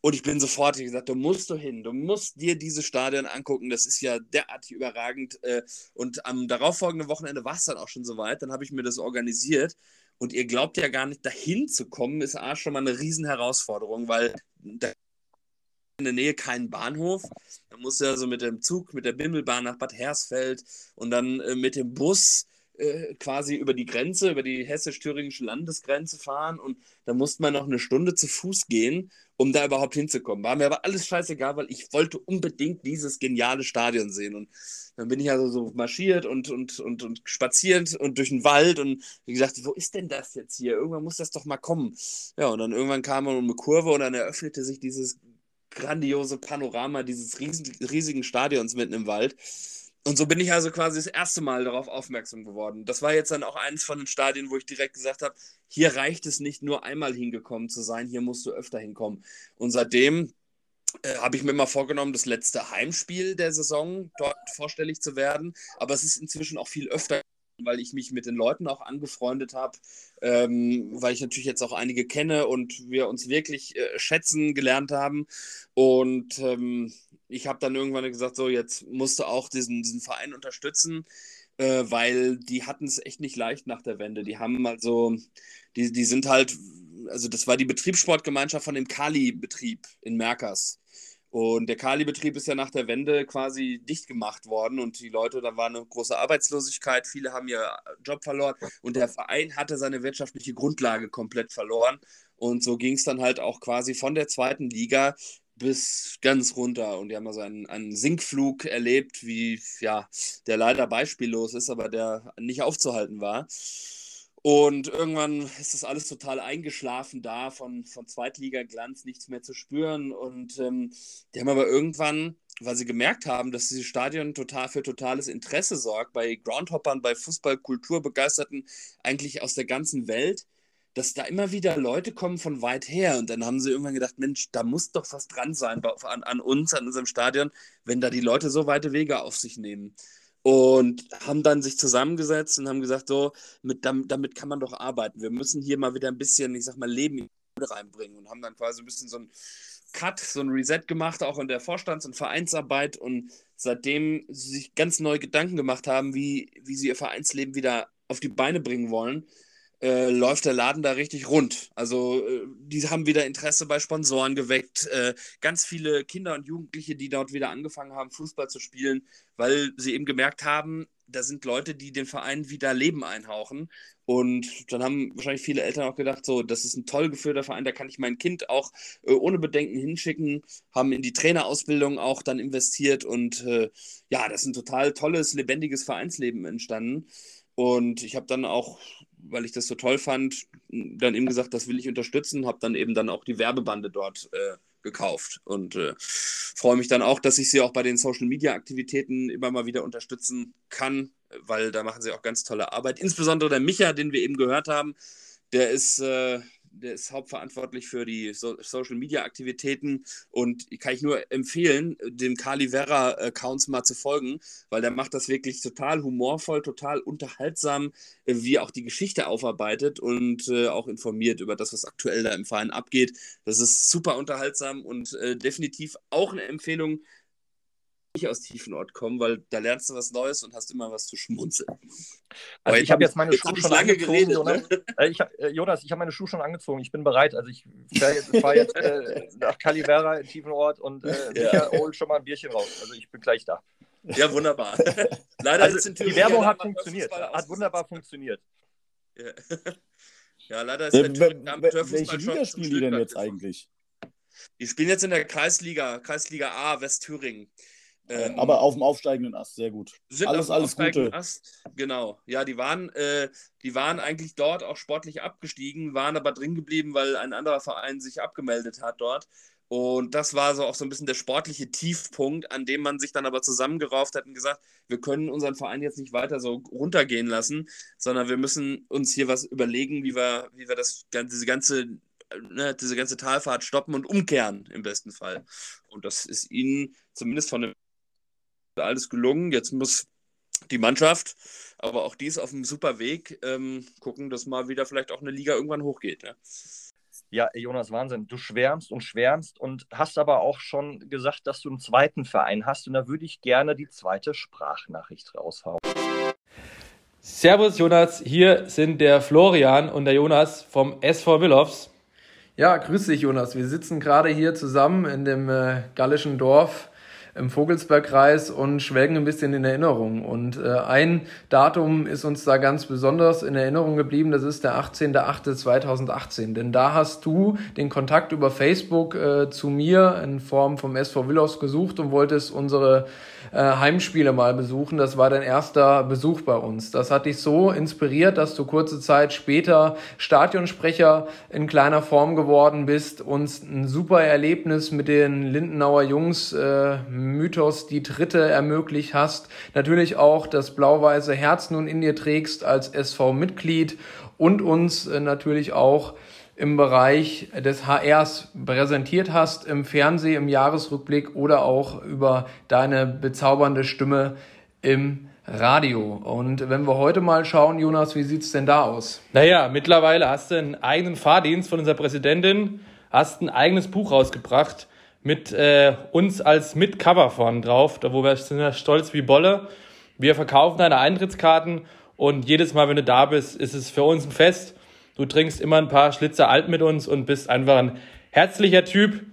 Und ich bin sofort gesagt, du musst du hin, du musst dir diese Stadion angucken, das ist ja derartig überragend. Äh, und am darauffolgenden Wochenende war es dann auch schon soweit, dann habe ich mir das organisiert. Und ihr glaubt ja gar nicht, dahin zu kommen, ist A schon mal eine Riesenherausforderung, weil da in der Nähe keinen Bahnhof. Da musst du also mit dem Zug, mit der Bimmelbahn nach Bad Hersfeld und dann äh, mit dem Bus äh, quasi über die Grenze, über die hessisch-thüringische Landesgrenze fahren und da musste man noch eine Stunde zu Fuß gehen, um da überhaupt hinzukommen. War mir aber alles scheißegal, weil ich wollte unbedingt dieses geniale Stadion sehen und dann bin ich also so marschiert und, und, und, und spaziert und durch den Wald und wie gesagt, wo ist denn das jetzt hier? Irgendwann muss das doch mal kommen. Ja, und dann irgendwann kam man um eine Kurve und dann eröffnete sich dieses grandiose Panorama dieses riesen, riesigen Stadions mitten im Wald. Und so bin ich also quasi das erste Mal darauf aufmerksam geworden. Das war jetzt dann auch eines von den Stadien, wo ich direkt gesagt habe, hier reicht es nicht nur einmal hingekommen zu sein, hier musst du öfter hinkommen. Und seitdem äh, habe ich mir mal vorgenommen, das letzte Heimspiel der Saison dort vorstellig zu werden. Aber es ist inzwischen auch viel öfter weil ich mich mit den Leuten auch angefreundet habe, ähm, weil ich natürlich jetzt auch einige kenne und wir uns wirklich äh, schätzen gelernt haben. Und ähm, ich habe dann irgendwann gesagt, so jetzt musst du auch diesen, diesen Verein unterstützen, äh, weil die hatten es echt nicht leicht nach der Wende. Die haben also, die, die sind halt, also das war die Betriebssportgemeinschaft von dem Kali-Betrieb in Merkers. Und der Kali-Betrieb ist ja nach der Wende quasi dicht gemacht worden und die Leute, da war eine große Arbeitslosigkeit, viele haben ihren Job verloren und der Verein hatte seine wirtschaftliche Grundlage komplett verloren. Und so ging es dann halt auch quasi von der zweiten Liga bis ganz runter. Und die haben also einen, einen Sinkflug erlebt, wie ja, der leider beispiellos ist, aber der nicht aufzuhalten war. Und irgendwann ist das alles total eingeschlafen da, von, von Zweitliga-Glanz nichts mehr zu spüren. Und ähm, die haben aber irgendwann, weil sie gemerkt haben, dass dieses Stadion total für totales Interesse sorgt, bei Groundhoppern, bei Fußballkulturbegeisterten eigentlich aus der ganzen Welt, dass da immer wieder Leute kommen von weit her. Und dann haben sie irgendwann gedacht, Mensch, da muss doch was dran sein an, an uns, an unserem Stadion, wenn da die Leute so weite Wege auf sich nehmen und haben dann sich zusammengesetzt und haben gesagt, so, mit, damit, damit, kann man doch arbeiten. Wir müssen hier mal wieder ein bisschen, ich sag mal, Leben reinbringen und haben dann quasi ein bisschen so ein Cut, so ein Reset gemacht, auch in der Vorstands- und Vereinsarbeit und seitdem sie sich ganz neue Gedanken gemacht haben, wie, wie sie ihr Vereinsleben wieder auf die Beine bringen wollen, äh, läuft der Laden da richtig rund. Also äh, die haben wieder Interesse bei Sponsoren geweckt. Äh, ganz viele Kinder und Jugendliche, die dort wieder angefangen haben, Fußball zu spielen, weil sie eben gemerkt haben, da sind Leute, die den Verein wieder Leben einhauchen. Und dann haben wahrscheinlich viele Eltern auch gedacht, so, das ist ein toll geführter Verein, da kann ich mein Kind auch äh, ohne Bedenken hinschicken, haben in die Trainerausbildung auch dann investiert und äh, ja, das ist ein total tolles, lebendiges Vereinsleben entstanden. Und ich habe dann auch weil ich das so toll fand, dann eben gesagt, das will ich unterstützen, habe dann eben dann auch die Werbebande dort äh, gekauft und äh, freue mich dann auch, dass ich sie auch bei den Social Media Aktivitäten immer mal wieder unterstützen kann, weil da machen sie auch ganz tolle Arbeit. Insbesondere der Micha, den wir eben gehört haben, der ist äh, der ist hauptverantwortlich für die so Social Media Aktivitäten und kann ich nur empfehlen, dem Kali Vera Accounts mal zu folgen, weil der macht das wirklich total humorvoll, total unterhaltsam, wie auch die Geschichte aufarbeitet und äh, auch informiert über das, was aktuell da im Verein abgeht. Das ist super unterhaltsam und äh, definitiv auch eine Empfehlung nicht aus Tiefenort kommen, weil da lernst du was Neues und hast immer was zu schmunzeln. Also ich habe jetzt meine Schuhe schon lange angezogen, geredet, Jonas. Ne? Äh, ich hab, äh, Jonas, ich habe meine Schuhe schon angezogen. Ich bin bereit. Also ich fahre jetzt, fahr jetzt äh, nach Calivera in Tiefenort und äh, ja. hol schon mal ein Bierchen raus. Also ich bin gleich da. Ja, wunderbar. Leider also, ist die Werbung hat funktioniert. Hat wunderbar funktioniert. Ja. ja, leider ist der Amateurfußball Welche Liga spielen die denn jetzt eigentlich? Die spielen jetzt in der Kreisliga, Kreisliga A Westthüringen. Ähm, aber auf dem aufsteigenden Ast, sehr gut. Sind alles, alles Gute. Ast, genau. Ja, die waren, äh, die waren eigentlich dort auch sportlich abgestiegen, waren aber drin geblieben, weil ein anderer Verein sich abgemeldet hat dort. Und das war so auch so ein bisschen der sportliche Tiefpunkt, an dem man sich dann aber zusammengerauft hat und gesagt, wir können unseren Verein jetzt nicht weiter so runtergehen lassen, sondern wir müssen uns hier was überlegen, wie wir, wie wir das, diese ganze ne, diese ganze Talfahrt stoppen und umkehren im besten Fall. Und das ist ihnen zumindest von dem alles gelungen. Jetzt muss die Mannschaft, aber auch die ist auf einem super Weg, ähm, gucken, dass mal wieder vielleicht auch eine Liga irgendwann hochgeht. Ja? Ja, Jonas, Wahnsinn. Du schwärmst und schwärmst und hast aber auch schon gesagt, dass du einen zweiten Verein hast. Und da würde ich gerne die zweite Sprachnachricht raushauen. Servus, Jonas. Hier sind der Florian und der Jonas vom SV Willows. Ja, grüß dich, Jonas. Wir sitzen gerade hier zusammen in dem äh, gallischen Dorf im Vogelsbergkreis und schwelgen ein bisschen in Erinnerung. Und äh, ein Datum ist uns da ganz besonders in Erinnerung geblieben, das ist der 18.08.2018. Denn da hast du den Kontakt über Facebook äh, zu mir in Form vom SV Willows gesucht und wolltest unsere äh, Heimspiele mal besuchen. Das war dein erster Besuch bei uns. Das hat dich so inspiriert, dass du kurze Zeit später Stadionsprecher in kleiner Form geworden bist, uns ein super Erlebnis mit den Lindenauer Jungs äh, Mythos die dritte ermöglicht hast. Natürlich auch das blau-weiße Herz nun in dir trägst als SV-Mitglied und uns äh, natürlich auch im Bereich des HRs präsentiert hast, im Fernsehen, im Jahresrückblick oder auch über deine bezaubernde Stimme im Radio. Und wenn wir heute mal schauen, Jonas, wie sieht's denn da aus? Naja, mittlerweile hast du einen eigenen Fahrdienst von unserer Präsidentin, hast ein eigenes Buch rausgebracht mit äh, uns als Mitcover vorne drauf, da wo wir sind stolz wie Bolle. Wir verkaufen deine Eintrittskarten und jedes Mal, wenn du da bist, ist es für uns ein Fest. Du trinkst immer ein paar Schlitzer alt mit uns und bist einfach ein herzlicher Typ.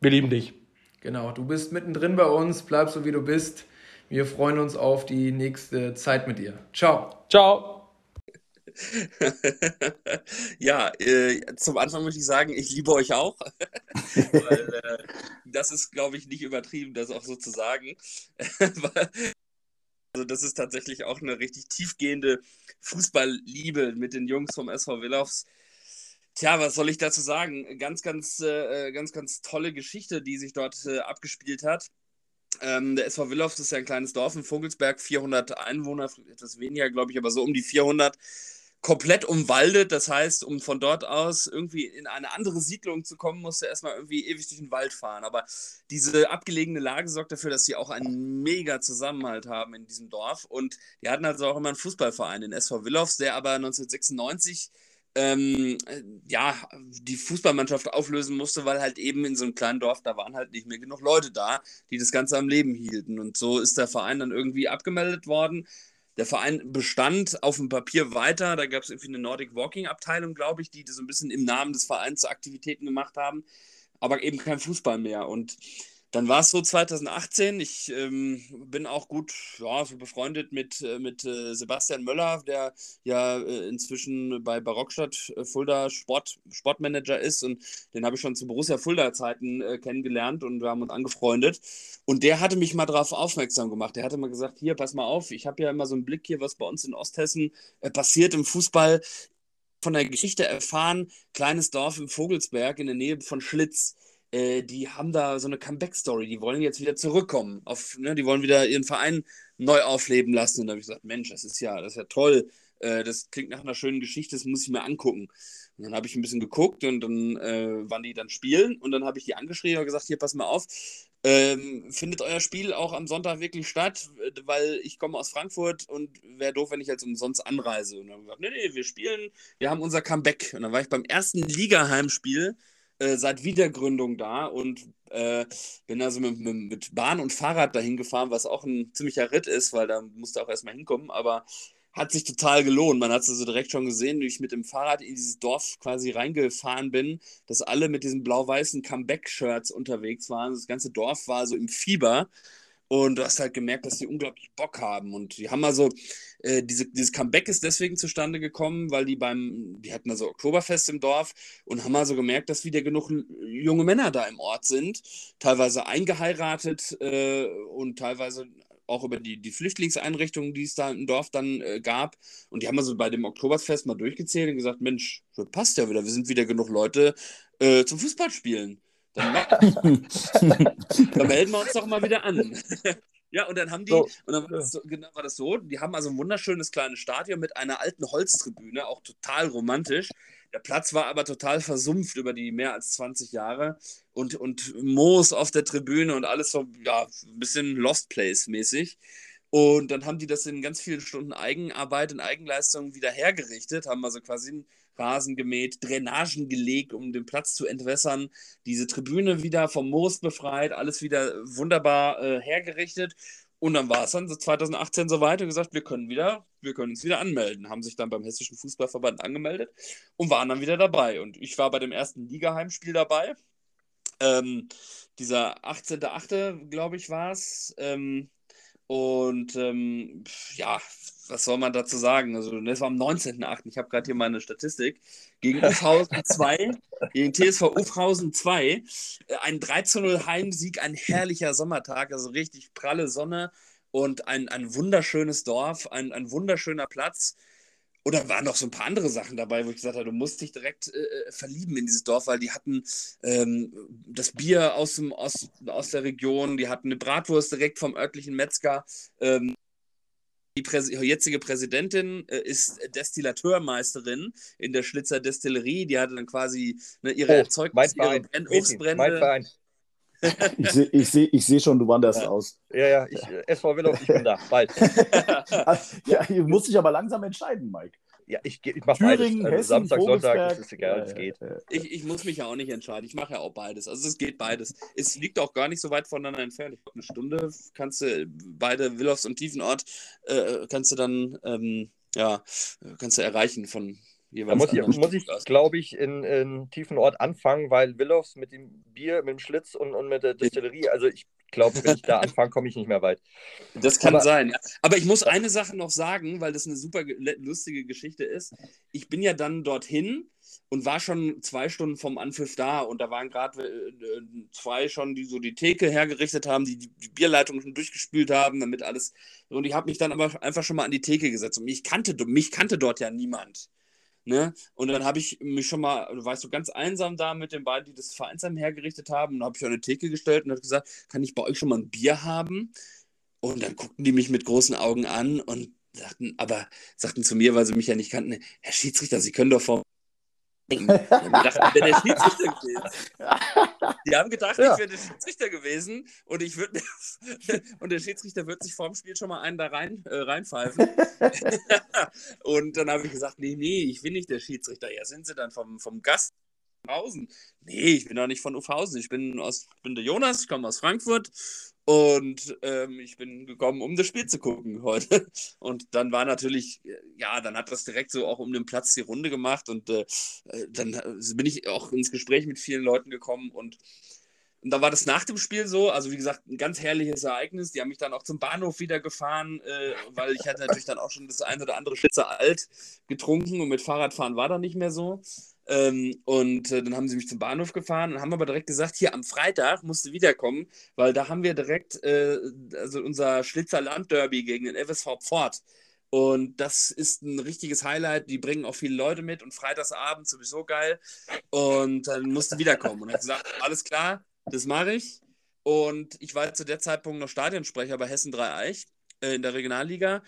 Wir lieben dich. Genau, du bist mittendrin bei uns, bleib so wie du bist. Wir freuen uns auf die nächste Zeit mit dir. Ciao. Ciao. ja, äh, zum Anfang möchte ich sagen, ich liebe euch auch. Weil, äh, das ist, glaube ich, nicht übertrieben, das auch so zu sagen. Also das ist tatsächlich auch eine richtig tiefgehende Fußballliebe mit den Jungs vom SV Willows. Tja, was soll ich dazu sagen? Ganz, ganz, äh, ganz, ganz tolle Geschichte, die sich dort äh, abgespielt hat. Ähm, der SV Willows ist ja ein kleines Dorf in Vogelsberg, 400 Einwohner, etwas weniger, glaube ich, aber so um die 400 komplett umwaldet. Das heißt, um von dort aus irgendwie in eine andere Siedlung zu kommen, musste erstmal irgendwie ewig durch den Wald fahren. Aber diese abgelegene Lage sorgt dafür, dass sie auch einen mega Zusammenhalt haben in diesem Dorf. Und die hatten also auch immer einen Fußballverein, den SV Willows, der aber 1996 ähm, ja, die Fußballmannschaft auflösen musste, weil halt eben in so einem kleinen Dorf, da waren halt nicht mehr genug Leute da, die das Ganze am Leben hielten. Und so ist der Verein dann irgendwie abgemeldet worden der Verein bestand auf dem Papier weiter. Da gab es irgendwie eine Nordic Walking Abteilung, glaube ich, die so ein bisschen im Namen des Vereins Aktivitäten gemacht haben, aber eben kein Fußball mehr. Und dann war es so 2018. Ich ähm, bin auch gut ja, befreundet mit, äh, mit äh, Sebastian Möller, der ja äh, inzwischen bei Barockstadt äh, Fulda Sport, Sportmanager ist. Und den habe ich schon zu Borussia Fulda-Zeiten äh, kennengelernt und wir haben uns angefreundet. Und der hatte mich mal darauf aufmerksam gemacht. Der hatte mal gesagt: Hier, pass mal auf, ich habe ja immer so einen Blick hier, was bei uns in Osthessen passiert im Fußball. Von der Geschichte erfahren, kleines Dorf im Vogelsberg in der Nähe von Schlitz äh, die haben da so eine Comeback-Story. Die wollen jetzt wieder zurückkommen. Auf, ne, die wollen wieder ihren Verein neu aufleben lassen. Und da habe ich gesagt, Mensch, das ist ja, das ist ja toll. Äh, das klingt nach einer schönen Geschichte, das muss ich mir angucken. Und dann habe ich ein bisschen geguckt und dann, äh, wann die dann spielen. Und dann habe ich die angeschrieben und gesagt, hier, pass mal auf, ähm, findet euer Spiel auch am Sonntag wirklich statt? Weil ich komme aus Frankfurt und wäre doof, wenn ich jetzt umsonst anreise. Und dann haben wir gesagt, nee, nee, wir spielen, wir haben unser Comeback. Und dann war ich beim ersten Liga-Heimspiel äh, seit Wiedergründung da und äh, bin also mit, mit, Bahn und Fahrrad dahin gefahren, was auch ein ziemlicher Ritt ist, weil da musste auch erstmal hinkommen, aber hat sich total gelohnt. Man hat es also direkt schon gesehen, wie ich mit dem Fahrrad in dieses Dorf quasi reingefahren bin, dass alle mit diesen blau-weißen Comeback-Shirts unterwegs waren. Das ganze Dorf war so im Fieber. Und du hast halt gemerkt, dass die unglaublich Bock haben. Und die haben also, äh, diese, dieses Comeback ist deswegen zustande gekommen, weil die beim, die hatten also Oktoberfest im Dorf und haben also gemerkt, dass wieder genug junge Männer da im Ort sind, teilweise eingeheiratet äh, und teilweise auch über die, die Flüchtlingseinrichtungen, die es da im Dorf dann äh, gab. Und die haben also bei dem Oktoberfest mal durchgezählt und gesagt, Mensch, das passt ja wieder, wir sind wieder genug Leute äh, zum Fußballspielen. Dann, dann melden wir uns doch mal wieder an. Ja, und dann haben die, so, und dann war das, so, genau, war das so, die haben also ein wunderschönes kleines Stadion mit einer alten Holztribüne, auch total romantisch. Der Platz war aber total versumpft über die mehr als 20 Jahre und, und Moos auf der Tribüne und alles so, ja, ein bisschen Lost Place mäßig. Und dann haben die das in ganz vielen Stunden Eigenarbeit und Eigenleistung wieder hergerichtet, haben also quasi einen Rasen gemäht, Drainagen gelegt, um den Platz zu entwässern, diese Tribüne wieder vom Moos befreit, alles wieder wunderbar äh, hergerichtet. Und dann war es dann so 2018 so weit und gesagt, wir können wieder, wir können uns wieder anmelden. Haben sich dann beim Hessischen Fußballverband angemeldet und waren dann wieder dabei. Und ich war bei dem ersten Liga-Heimspiel dabei. Ähm, dieser 18.8., glaube ich, war es. Ähm, und ähm, ja, was soll man dazu sagen? Also, das war am 19.8. Ich habe gerade hier meine Statistik. Gegen Ufhausen 2, gegen TSV Ufhausen 2. Äh, ein 13-0 Heimsieg, ein herrlicher Sommertag, also richtig pralle Sonne und ein, ein wunderschönes Dorf, ein, ein wunderschöner Platz. Da waren noch so ein paar andere Sachen dabei, wo ich gesagt habe, du musst dich direkt äh, äh verlieben in dieses Dorf, weil die hatten ähm, das Bier aus, dem, aus, aus der Region, die hatten eine Bratwurst direkt vom örtlichen Metzger. Ähm, die Präs jetzige Präsidentin äh, ist Destillateurmeisterin in der Schlitzer Destillerie. Die hatte dann quasi ne, ihre oh, Erzeugnisse, ihre Obstbrände. Ich sehe ich seh, ich seh schon, du wanderst ja. aus. Ja, ja, ich, SV Willow, ich bin da, bald. ja, ich muss dich aber langsam entscheiden, Mike. Ja, ich, ich mache beides. Also Hessen, Samstag, Sonntag, das ist egal, es ja, geht. Ich, ich muss mich ja auch nicht entscheiden. Ich mache ja auch beides. Also es geht beides. Es liegt auch gar nicht so weit voneinander entfernt. Ich glaube, eine Stunde kannst du beide Willows und Tiefenort äh, kannst du dann ähm, ja, kannst du erreichen von. Da muss ich, muss ich glaube ich, in, in Tiefenort anfangen, weil Willows mit dem Bier, mit dem Schlitz und, und mit der Distillerie, also ich glaube, wenn ich da anfange, komme ich nicht mehr weit. Das kann aber, sein. Aber ich muss eine Sache noch sagen, weil das eine super lustige Geschichte ist. Ich bin ja dann dorthin und war schon zwei Stunden vom Anpfiff da und da waren gerade äh, zwei schon, die so die Theke hergerichtet haben, die die, die Bierleitung schon durchgespült haben, damit alles. Und ich habe mich dann aber einfach schon mal an die Theke gesetzt und mich kannte, mich kannte dort ja niemand. Ne? Und dann habe ich mich schon mal, du weißt du, ganz einsam da mit den beiden, die das Vereinsheim hergerichtet haben. Und habe ich an eine Theke gestellt und habe gesagt, kann ich bei euch schon mal ein Bier haben? Und dann guckten die mich mit großen Augen an und sagten, aber sagten zu mir, weil sie mich ja nicht kannten, Herr Schiedsrichter, Sie können doch ich dachte, der Schiedsrichter gewesen. Die haben gedacht, ja. ich wäre der Schiedsrichter gewesen und ich würde und der Schiedsrichter wird sich vorm Spiel schon mal einen da rein äh, reinpfeifen. und dann habe ich gesagt, nee, nee, ich bin nicht der Schiedsrichter. Ja, sind sie dann vom, vom Gast Ufhausen? Nee, ich bin doch nicht von Ufhausen. Ich bin aus bin der Jonas, ich komme aus Frankfurt Und ähm, ich bin gekommen, um das Spiel zu gucken heute. Und dann war natürlich, ja, dann hat das direkt so auch um den Platz die Runde gemacht. Und äh, dann bin ich auch ins Gespräch mit vielen Leuten gekommen. Und, und da war das nach dem Spiel so, also wie gesagt, ein ganz herrliches Ereignis. Die haben mich dann auch zum Bahnhof wieder gefahren, äh, weil ich hatte natürlich dann auch schon das ein oder andere Schlitzer alt getrunken und mit Fahrradfahren war dann nicht mehr so. Ähm, und äh, dann haben sie mich zum Bahnhof gefahren und haben aber direkt gesagt, hier am Freitag musst du wiederkommen, weil da haben wir direkt äh, also unser Schlitzer Landderby gegen den FSV Pfort. Und das ist ein richtiges Highlight. Die bringen auch viele Leute mit und freitagsabend sowieso geil. Und dann musst du wiederkommen. Und hat gesagt, alles klar, das mache ich. Und ich war zu der Zeitpunkt noch Stadionsprecher bei Hessen Dreieich äh, in der Regionalliga.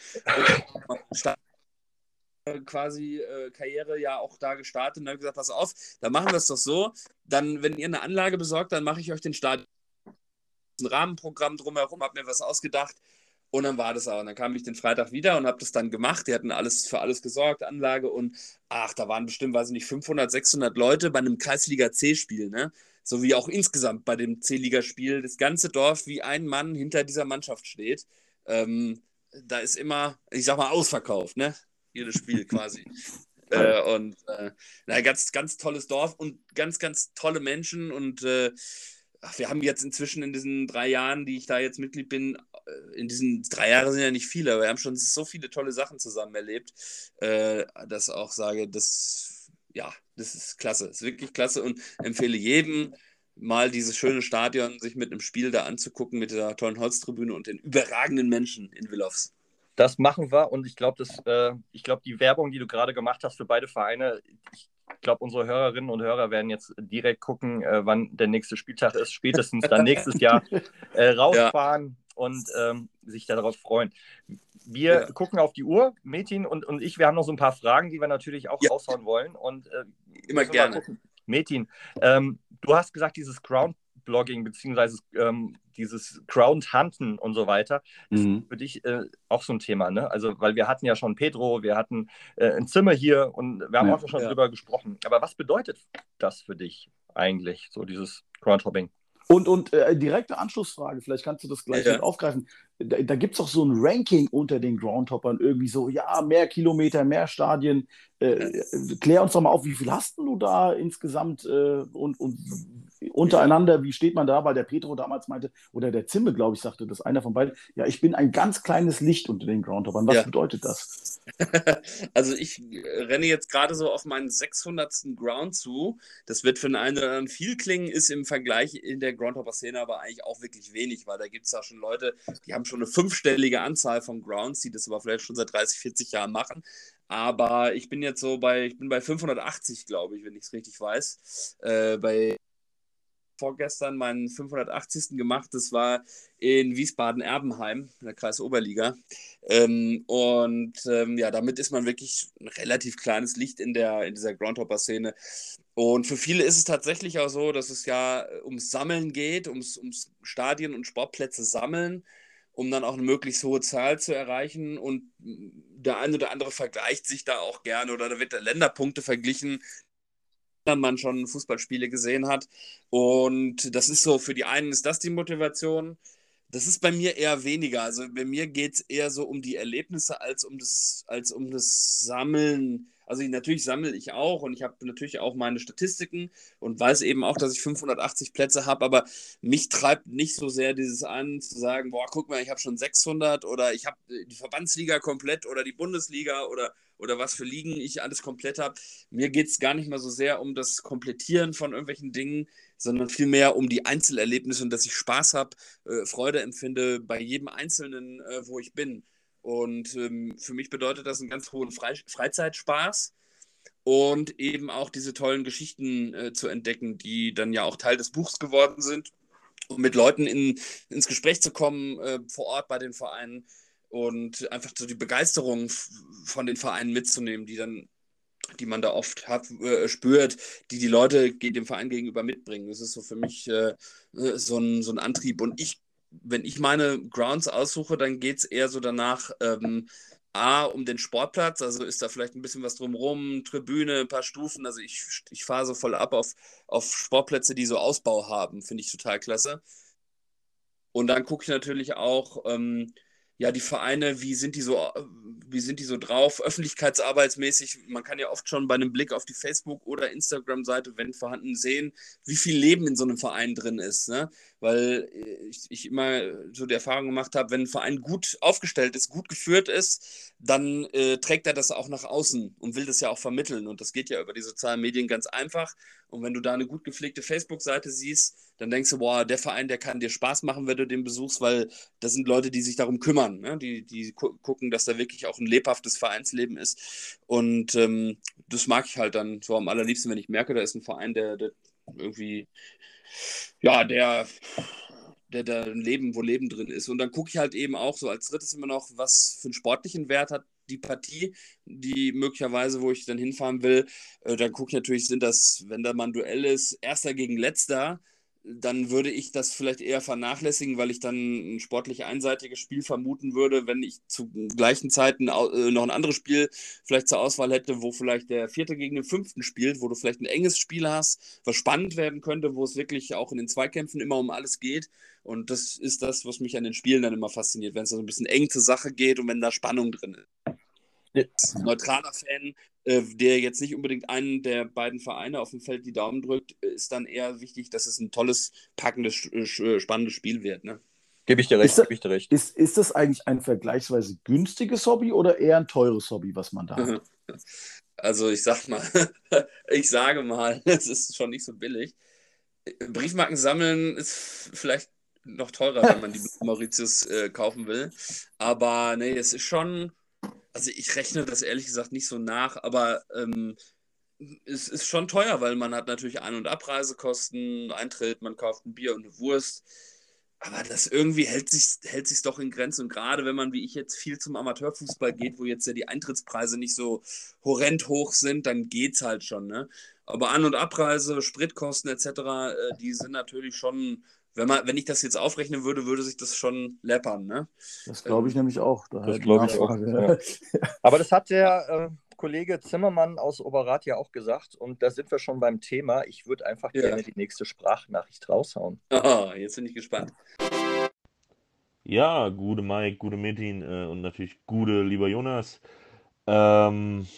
Quasi äh, Karriere ja auch da gestartet und habe gesagt, pass auf, dann machen wir es doch so. Dann, wenn ihr eine Anlage besorgt, dann mache ich euch den Start ein Rahmenprogramm drumherum, habe mir was ausgedacht und dann war das auch. Und dann kam ich den Freitag wieder und habe das dann gemacht. Die hatten alles für alles gesorgt, Anlage und ach, da waren bestimmt, weiß ich nicht, 500, 600 Leute bei einem Kreisliga C-Spiel, ne? So wie auch insgesamt bei dem C-Liga-Spiel das ganze Dorf wie ein Mann hinter dieser Mannschaft steht. Ähm, da ist immer, ich sag mal, ausverkauft, ne? Jedes Spiel quasi. äh, und äh, na, ganz, ganz tolles Dorf und ganz, ganz tolle Menschen. Und äh, wir haben jetzt inzwischen in diesen drei Jahren, die ich da jetzt Mitglied bin, äh, in diesen drei Jahren sind ja nicht viele, aber wir haben schon so viele tolle Sachen zusammen erlebt, äh, dass auch sage, das, ja, das ist klasse, das ist wirklich klasse und empfehle jedem, mal dieses schöne Stadion sich mit einem Spiel da anzugucken, mit der tollen Holztribüne und den überragenden Menschen in Willows. Das machen wir und ich glaube, äh, ich die Werbung, die du gerade gemacht hast für beide Vereine, ich glaube, unsere Hörerinnen und Hörer werden jetzt direkt gucken, äh, wann der nächste Spieltag ist, spätestens dann nächstes Jahr äh, rausfahren ja. und ähm, sich darauf freuen. Wir ja. gucken auf die Uhr, Metin und, und ich, wir haben noch so ein paar Fragen, die wir natürlich auch ja. raushauen wollen. Und, äh, Immer gerne. Metin, ähm, du hast gesagt, dieses Ground Blogging beziehungsweise ähm, dieses Ground Hunten und so weiter, ist mhm. für dich äh, auch so ein Thema, ne? Also, weil wir hatten ja schon Pedro, wir hatten äh, ein Zimmer hier und wir haben ja, auch schon ja. drüber gesprochen. Aber was bedeutet das für dich eigentlich, so dieses Groundhopping? Und, und äh, direkte Anschlussfrage, vielleicht kannst du das gleich ja. aufgreifen. Da, da gibt es auch so ein Ranking unter den Groundhoppern, irgendwie so, ja, mehr Kilometer, mehr Stadien. Äh, klär uns doch mal auf, wie viel hast du da insgesamt äh, und, und untereinander, wie steht man da? Weil der Petro damals meinte, oder der Zimme, glaube ich, sagte das einer von beiden, ja, ich bin ein ganz kleines Licht unter den Groundhoppern. Was ja. bedeutet das? also ich renne jetzt gerade so auf meinen 600. Ground zu. Das wird für den einen oder anderen viel klingen, ist im Vergleich in der Groundhopper-Szene aber eigentlich auch wirklich wenig, weil da gibt es ja schon Leute, die haben schon eine fünfstellige Anzahl von Grounds, die das aber vielleicht schon seit 30, 40 Jahren machen. Aber ich bin jetzt so bei, ich bin bei 580, glaube ich, wenn ich es richtig weiß. Äh, bei vorgestern meinen 580. gemacht. Das war in Wiesbaden-Erbenheim, in der Kreis Oberliga. Ähm, und ähm, ja, damit ist man wirklich ein relativ kleines Licht in, der, in dieser Groundhopper-Szene. Und für viele ist es tatsächlich auch so, dass es ja ums Sammeln geht, ums, ums Stadien- und Sportplätze sammeln, um dann auch eine möglichst hohe Zahl zu erreichen. Und der eine oder andere vergleicht sich da auch gerne oder da wird der Länderpunkte verglichen man schon Fußballspiele gesehen hat. Und das ist so, für die einen ist das die Motivation. Das ist bei mir eher weniger. Also bei mir geht es eher so um die Erlebnisse als um das, als um das Sammeln. Also natürlich sammle ich auch und ich habe natürlich auch meine Statistiken und weiß eben auch, dass ich 580 Plätze habe, aber mich treibt nicht so sehr dieses an, zu sagen, boah, guck mal, ich habe schon 600 oder ich habe die Verbandsliga komplett oder die Bundesliga oder oder was für Ligen ich alles komplett habe. Mir geht es gar nicht mal so sehr um das Komplettieren von irgendwelchen Dingen, sondern vielmehr um die Einzelerlebnisse und dass ich Spaß habe, äh, Freude empfinde bei jedem Einzelnen, äh, wo ich bin. Und ähm, für mich bedeutet das einen ganz hohen Fre Freizeitspaß und eben auch diese tollen Geschichten äh, zu entdecken, die dann ja auch Teil des Buchs geworden sind. Um mit Leuten in, ins Gespräch zu kommen äh, vor Ort bei den Vereinen und einfach so die Begeisterung von den Vereinen mitzunehmen, die dann die man da oft hat, äh, spürt, die die Leute dem Verein gegenüber mitbringen. Das ist so für mich äh, äh, so, ein, so ein Antrieb. Und ich, wenn ich meine Grounds aussuche, dann geht es eher so danach, ähm, A, um den Sportplatz, also ist da vielleicht ein bisschen was drumherum, Tribüne, ein paar Stufen. Also ich, ich fahre so voll ab auf, auf Sportplätze, die so Ausbau haben, finde ich total klasse. Und dann gucke ich natürlich auch, ähm, ja, die Vereine, wie sind die so, wie sind die so drauf, öffentlichkeitsarbeitsmäßig. Man kann ja oft schon bei einem Blick auf die Facebook- oder Instagram-Seite, wenn vorhanden, sehen, wie viel Leben in so einem Verein drin ist. Ne? Weil ich, ich immer so die Erfahrung gemacht habe, wenn ein Verein gut aufgestellt ist, gut geführt ist, dann äh, trägt er das auch nach außen und will das ja auch vermitteln. Und das geht ja über die sozialen Medien ganz einfach. Und wenn du da eine gut gepflegte Facebook-Seite siehst, dann denkst du, boah, der Verein, der kann dir Spaß machen, wenn du den besuchst, weil das sind Leute, die sich darum kümmern, ne? die, die gu gucken, dass da wirklich auch ein lebhaftes Vereinsleben ist. Und ähm, das mag ich halt dann so am allerliebsten, wenn ich merke, da ist ein Verein, der, der irgendwie, ja, der, der, ein Leben, wo Leben drin ist. Und dann gucke ich halt eben auch so als drittes immer noch, was für einen sportlichen Wert hat die Partie, die möglicherweise, wo ich dann hinfahren will. Äh, dann gucke ich natürlich, sind das, wenn da mal ein Duell ist, Erster gegen Letzter, dann würde ich das vielleicht eher vernachlässigen, weil ich dann ein sportlich einseitiges Spiel vermuten würde, wenn ich zu gleichen Zeiten äh, noch ein anderes Spiel vielleicht zur Auswahl hätte, wo vielleicht der vierte gegen den fünften spielt, wo du vielleicht ein enges Spiel hast, was spannend werden könnte, wo es wirklich auch in den Zweikämpfen immer um alles geht. Und das ist das, was mich an den Spielen dann immer fasziniert, wenn es so ein bisschen eng zur Sache geht und wenn da Spannung drin ist. Neutraler Fan, äh, der jetzt nicht unbedingt einen der beiden Vereine auf dem Feld die Daumen drückt, ist dann eher wichtig, dass es ein tolles, packendes, äh, spannendes Spiel wird. Ne? Gebe ich dir recht, gebe ich dir recht. Ist, ist das eigentlich ein vergleichsweise günstiges Hobby oder eher ein teures Hobby, was man da hat? Also ich sag mal, ich sage mal, es ist schon nicht so billig. Briefmarken sammeln ist vielleicht noch teurer, wenn man die Mauritius äh, kaufen will. Aber nee, es ist schon, also ich rechne das ehrlich gesagt nicht so nach, aber ähm, es ist schon teuer, weil man hat natürlich Ein- und Abreisekosten, Eintritt, man kauft ein Bier und eine Wurst. Aber das irgendwie hält sich hält sich doch in Grenzen. Und gerade wenn man wie ich jetzt viel zum Amateurfußball geht, wo jetzt ja die Eintrittspreise nicht so horrend hoch sind, dann geht's halt schon. Ne? Aber An- und Abreise, Spritkosten etc., äh, die sind natürlich schon wenn, man, wenn ich das jetzt aufrechnen würde, würde sich das schon läppern. Ne? Das glaube ich ähm, nämlich auch. Da das glaube ich auch. Ja. Aber das hat der äh, Kollege Zimmermann aus Oberrat ja auch gesagt. Und da sind wir schon beim Thema. Ich würde einfach ja. gerne die nächste Sprachnachricht raushauen. Oh, jetzt bin ich gespannt. Ja, gute Mike, gute Metin äh, und natürlich gute lieber Jonas. Ähm,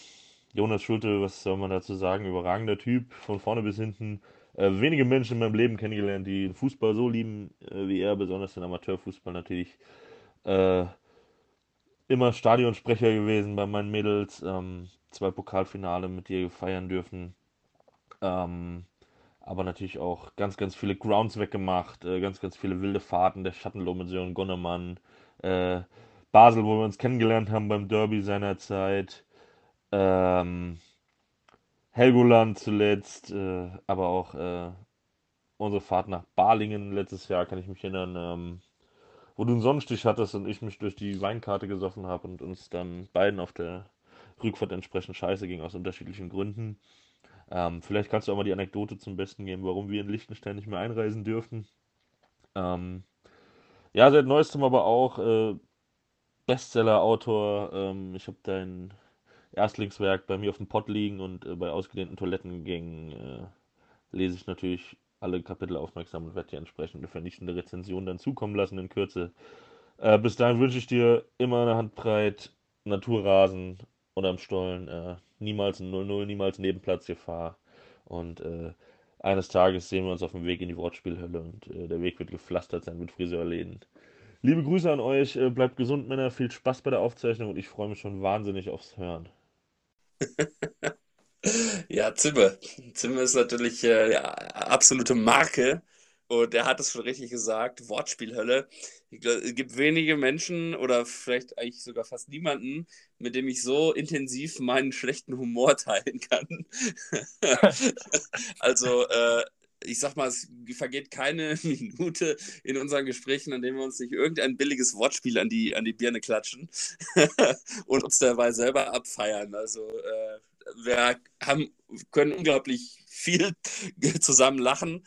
Jonas Schulte, was soll man dazu sagen? Überragender Typ, von vorne bis hinten äh, wenige Menschen in meinem Leben kennengelernt, die den Fußball so lieben äh, wie er, besonders den Amateurfußball natürlich. Äh, immer Stadionsprecher gewesen bei meinen Mädels, ähm, zwei Pokalfinale mit dir feiern dürfen. Ähm, aber natürlich auch ganz, ganz viele Grounds weggemacht, äh, ganz, ganz viele wilde Fahrten, der Schattenloh mit Sören Gonnermann, äh, Basel, wo wir uns kennengelernt haben beim Derby seinerzeit. Ähm, Helgoland zuletzt, äh, aber auch äh, unsere Fahrt nach Balingen letztes Jahr, kann ich mich erinnern, ähm, wo du einen Sonnenstich hattest und ich mich durch die Weinkarte gesoffen habe und uns dann beiden auf der Rückfahrt entsprechend scheiße ging aus unterschiedlichen Gründen. Ähm, vielleicht kannst du auch mal die Anekdote zum Besten geben, warum wir in Liechtenstein nicht mehr einreisen dürfen. Ähm, ja, seit neuestem aber auch äh, Bestseller-Autor. Ähm, ich habe dein Erstlingswerk bei mir auf dem Pott liegen und äh, bei ausgedehnten Toilettengängen äh, lese ich natürlich alle Kapitel aufmerksam und werde dir entsprechende vernichtende Rezension dann zukommen lassen in Kürze. Äh, bis dahin wünsche ich dir immer eine Handbreit Naturrasen unterm Stollen, äh, niemals ein 0-0, niemals Nebenplatzgefahr und äh, eines Tages sehen wir uns auf dem Weg in die Wortspielhölle und äh, der Weg wird gepflastert sein mit Friseurläden. Liebe Grüße an euch, bleibt gesund, Männer, viel Spaß bei der Aufzeichnung und ich freue mich schon wahnsinnig aufs Hören. Ja, Zimmer. Zimmer ist natürlich äh, ja, absolute Marke. Und er hat es schon richtig gesagt, Wortspielhölle. Glaub, es gibt wenige Menschen oder vielleicht eigentlich sogar fast niemanden, mit dem ich so intensiv meinen schlechten Humor teilen kann. also, äh, ich sag mal, es vergeht keine Minute in unseren Gesprächen, an denen wir uns nicht irgendein billiges Wortspiel an die, an die Birne klatschen und uns dabei selber abfeiern. Also, äh, wir haben, können unglaublich viel zusammen lachen.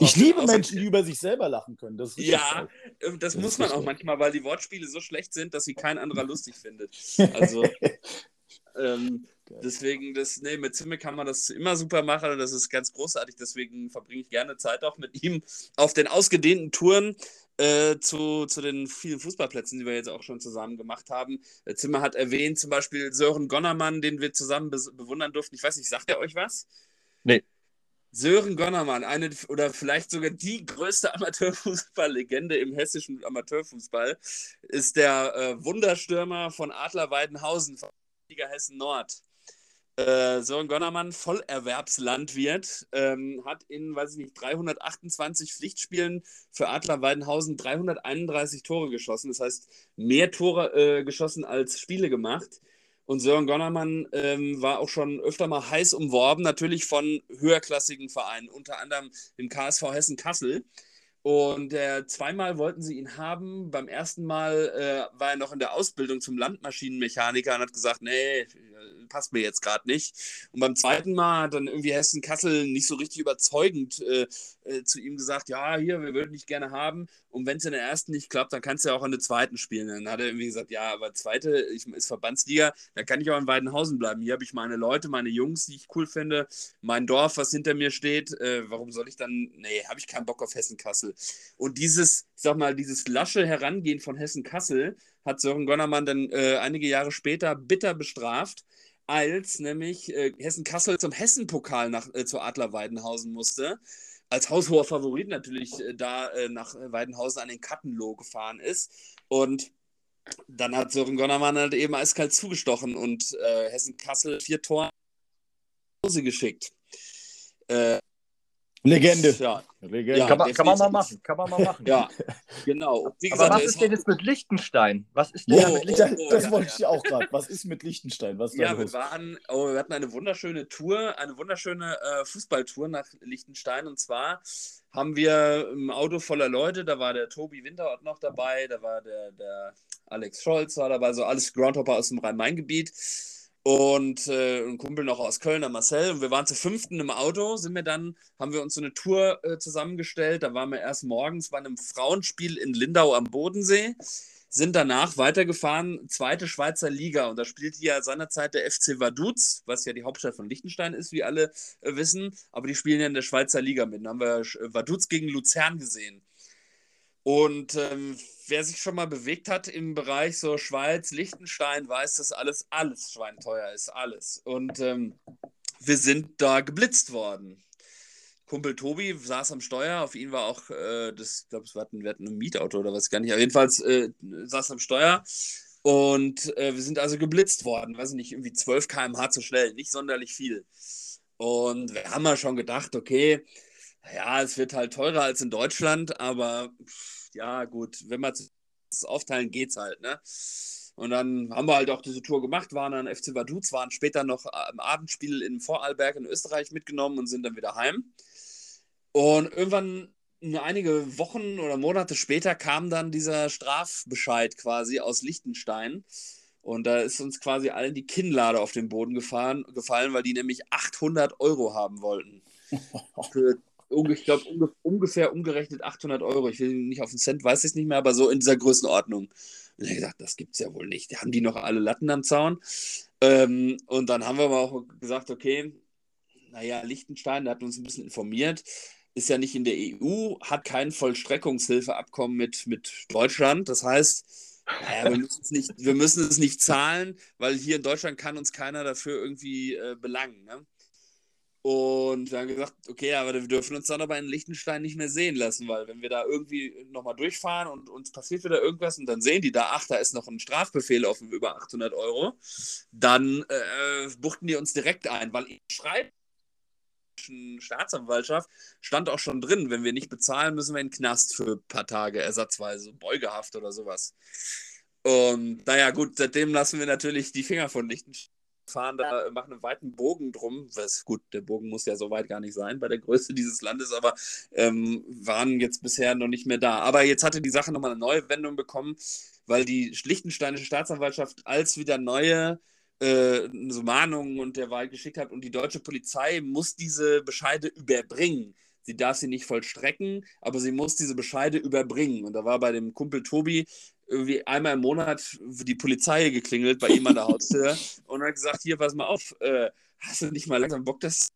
ich liebe Menschen, die über sich selber lachen können. Das ja, äh, das, das muss man auch manchmal, weil die Wortspiele so schlecht sind, dass sie kein anderer lustig findet. Also, ähm, Deswegen, das, nee, mit Zimmer kann man das immer super machen und das ist ganz großartig. Deswegen verbringe ich gerne Zeit auch mit ihm auf den ausgedehnten Touren äh, zu, zu den vielen Fußballplätzen, die wir jetzt auch schon zusammen gemacht haben. Äh, Zimmer hat erwähnt, zum Beispiel Sören Gonnermann, den wir zusammen be bewundern durften. Ich weiß nicht, sagt er euch was? Nee. Sören Gonnermann, eine oder vielleicht sogar die größte Amateurfußballlegende im hessischen Amateurfußball, ist der äh, Wunderstürmer von Adler Weidenhausen von Liga Hessen Nord. Äh, Sören Gonnermann, Vollerwerbslandwirt, ähm, hat in, weiß ich nicht, 328 Pflichtspielen für Adler Weidenhausen 331 Tore geschossen. Das heißt, mehr Tore äh, geschossen als Spiele gemacht. Und Sören Gonnermann ähm, war auch schon öfter mal heiß umworben, natürlich von höherklassigen Vereinen, unter anderem dem KSV Hessen Kassel. Und äh, zweimal wollten sie ihn haben. Beim ersten Mal äh, war er noch in der Ausbildung zum Landmaschinenmechaniker und hat gesagt, nee, passt mir jetzt gerade nicht. Und beim zweiten Mal hat dann irgendwie Hessen Kassel nicht so richtig überzeugend äh, äh, zu ihm gesagt, ja, hier, wir würden dich gerne haben. Und wenn es in der ersten nicht klappt, dann kannst du ja auch in der zweiten spielen. Dann hat er irgendwie gesagt, ja, aber zweite ich, ist Verbandsliga, da kann ich auch in Weidenhausen bleiben. Hier habe ich meine Leute, meine Jungs, die ich cool finde, mein Dorf, was hinter mir steht. Äh, warum soll ich dann, nee, habe ich keinen Bock auf Hessen-Kassel. Und dieses, ich sag mal, dieses lasche Herangehen von Hessen-Kassel hat Sören Gonnermann dann äh, einige Jahre später bitter bestraft, als nämlich äh, Hessen-Kassel zum Hessen-Pokal nach, äh, zu Adler Weidenhausen musste als haushoher Favorit natürlich äh, da äh, nach Weidenhausen an den Kattenloh gefahren ist. Und dann hat Sören Gonnermann halt eben eiskalt zugestochen und äh, Hessen-Kassel vier Tore Hause geschickt. Äh, Legende. Ja, Legende. Ja, kann, man, kann, man, mal machen. Kann man mal machen. ja, genau. Wie gesagt, Aber was ist denn jetzt mit Liechtenstein? Was ist denn oh, mit Liechtenstein? Oh, oh, das ja, wollte ich auch gerade. Was ist mit Liechtenstein? Was ja, wir, waren, oh, wir hatten eine wunderschöne Tour, eine wunderschöne äh, Fußballtour nach Liechtenstein. Und zwar haben wir ein Auto voller Leute, da war der Tobi Winterort noch dabei, da war der, der Alex Scholz war dabei, so alles Groundhopper aus dem Rhein-Main-Gebiet und äh, ein Kumpel noch aus Köln, der Marcel. Und wir waren zu fünften im Auto, sind wir dann, haben wir uns so eine Tour äh, zusammengestellt. Da waren wir erst morgens bei einem Frauenspiel in Lindau am Bodensee, sind danach weitergefahren, zweite Schweizer Liga. Und da spielte ja seinerzeit der FC Vaduz, was ja die Hauptstadt von Liechtenstein ist, wie alle äh, wissen. Aber die spielen ja in der Schweizer Liga mit. Da haben wir Vaduz gegen Luzern gesehen. Und ähm, wer sich schon mal bewegt hat im Bereich so Schweiz, Liechtenstein, weiß, dass alles, alles schweinteuer ist, alles. Und ähm, wir sind da geblitzt worden. Kumpel Tobi saß am Steuer, auf ihn war auch, äh, das, ich glaube, wir hatten, wir hatten ein Mietauto oder was gar nicht, aber jedenfalls äh, saß am Steuer und äh, wir sind also geblitzt worden, weiß ich nicht, irgendwie 12 km/h zu schnell, nicht sonderlich viel. Und wir haben ja schon gedacht, okay, ja, es wird halt teurer als in Deutschland, aber ja, gut, wenn man es aufteilen, geht's halt, ne? Und dann haben wir halt auch diese Tour gemacht, waren dann FC Vaduz, waren später noch im Abendspiel in Vorarlberg in Österreich mitgenommen und sind dann wieder heim. Und irgendwann, einige Wochen oder Monate später, kam dann dieser Strafbescheid quasi aus Liechtenstein. Und da ist uns quasi allen die Kinnlade auf den Boden gefahren, gefallen, weil die nämlich 800 Euro haben wollten. Für ich glaube, ungefähr umgerechnet 800 Euro. Ich will nicht auf den Cent, weiß ich es nicht mehr, aber so in dieser Größenordnung. Und ich gesagt, das gibt es ja wohl nicht. Haben die noch alle Latten am Zaun? Ähm, und dann haben wir aber auch gesagt, okay, naja, Liechtenstein, der hat uns ein bisschen informiert, ist ja nicht in der EU, hat kein Vollstreckungshilfeabkommen mit, mit Deutschland. Das heißt, naja, wir, müssen es nicht, wir müssen es nicht zahlen, weil hier in Deutschland kann uns keiner dafür irgendwie äh, belangen. Ne? Und wir haben gesagt, okay, aber wir dürfen uns dann aber in Liechtenstein nicht mehr sehen lassen, weil wenn wir da irgendwie nochmal durchfahren und uns passiert wieder irgendwas und dann sehen die da, ach, da ist noch ein Strafbefehl auf über 800 Euro, dann äh, buchten die uns direkt ein, weil ich schreibe, Staatsanwaltschaft stand auch schon drin, wenn wir nicht bezahlen, müssen wir in den Knast für ein paar Tage ersatzweise, Beugehaft oder sowas. Und naja, gut, seitdem lassen wir natürlich die Finger von Liechtenstein fahren da, ja. machen einen weiten Bogen drum. Was, gut, der Bogen muss ja so weit gar nicht sein bei der Größe dieses Landes, aber ähm, waren jetzt bisher noch nicht mehr da. Aber jetzt hatte die Sache nochmal eine neue Wendung bekommen, weil die Liechtensteinische Staatsanwaltschaft als wieder neue äh, so Mahnungen und der Wahl geschickt hat und die deutsche Polizei muss diese Bescheide überbringen. Sie darf sie nicht vollstrecken, aber sie muss diese Bescheide überbringen. Und da war bei dem Kumpel Tobi irgendwie einmal im Monat die Polizei geklingelt bei ihm an der Haustür und hat gesagt, hier, pass mal auf, äh, hast du nicht mal langsam Bock, das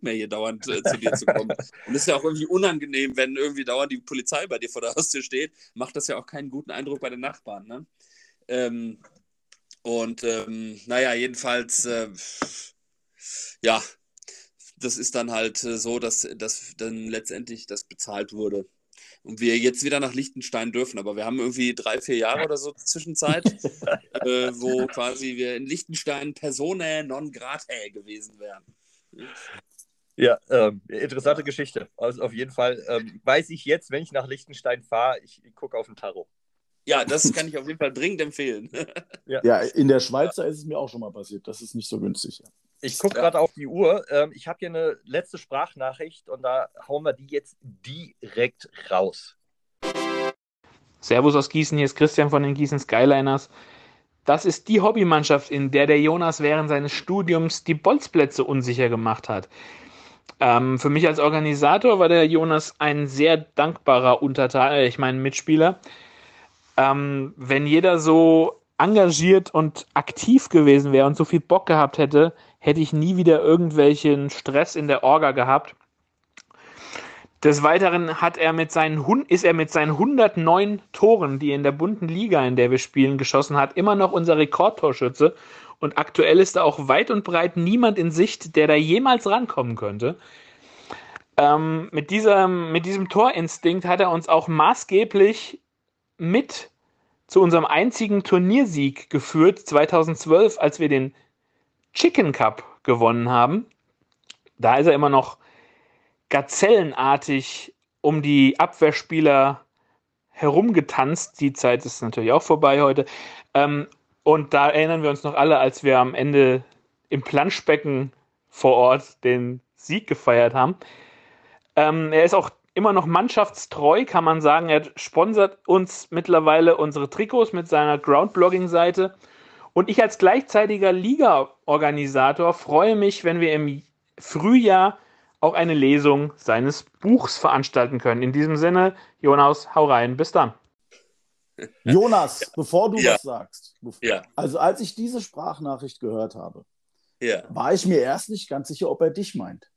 mehr hier dauernd äh, zu dir zu kommen. Und ist ja auch irgendwie unangenehm, wenn irgendwie dauernd die Polizei bei dir vor der Haustür steht, macht das ja auch keinen guten Eindruck bei den Nachbarn. Ne? Ähm, und ähm, naja, jedenfalls, äh, ja, das ist dann halt äh, so, dass, dass dann letztendlich das bezahlt wurde und wir jetzt wieder nach Liechtenstein dürfen. Aber wir haben irgendwie drei, vier Jahre oder so Zwischenzeit, äh, wo quasi wir in Liechtenstein Personae non gratae gewesen wären. Ja, ähm, interessante Geschichte. Also auf jeden Fall ähm, weiß ich jetzt, wenn ich nach Liechtenstein fahre, ich, ich gucke auf den Tarot. Ja, das kann ich auf jeden Fall dringend empfehlen. ja. ja. in der Schweiz da ist es mir auch schon mal passiert. Das ist nicht so günstig. Ich gucke gerade auf die Uhr. Ähm, ich habe hier eine letzte Sprachnachricht und da hauen wir die jetzt direkt raus. Servus aus Gießen, hier ist Christian von den Gießen Skyliners. Das ist die Hobbymannschaft, in der der Jonas während seines Studiums die Bolzplätze unsicher gemacht hat. Ähm, für mich als Organisator war der Jonas ein sehr dankbarer Unterteil, äh, ich meine Mitspieler. Ähm, wenn jeder so engagiert und aktiv gewesen wäre und so viel Bock gehabt hätte, hätte ich nie wieder irgendwelchen Stress in der Orga gehabt. Des Weiteren hat er mit seinen, ist er mit seinen 109 Toren, die er in der bunten Liga, in der wir spielen, geschossen hat, immer noch unser Rekordtorschütze. Und aktuell ist da auch weit und breit niemand in Sicht, der da jemals rankommen könnte. Ähm, mit, diesem, mit diesem Torinstinkt hat er uns auch maßgeblich mit zu unserem einzigen Turniersieg geführt, 2012, als wir den Chicken Cup gewonnen haben. Da ist er immer noch gazellenartig um die Abwehrspieler herumgetanzt. Die Zeit ist natürlich auch vorbei heute. Ähm, und da erinnern wir uns noch alle, als wir am Ende im Planschbecken vor Ort den Sieg gefeiert haben. Ähm, er ist auch immer noch mannschaftstreu, kann man sagen. Er sponsert uns mittlerweile unsere Trikots mit seiner Groundblogging-Seite und ich als gleichzeitiger Liga-Organisator freue mich, wenn wir im Frühjahr auch eine Lesung seines Buchs veranstalten können. In diesem Sinne, Jonas, hau rein. Bis dann. Jonas, ja. bevor du ja. was sagst, ja. also als ich diese Sprachnachricht gehört habe, war ich mir erst nicht ganz sicher, ob er dich meint.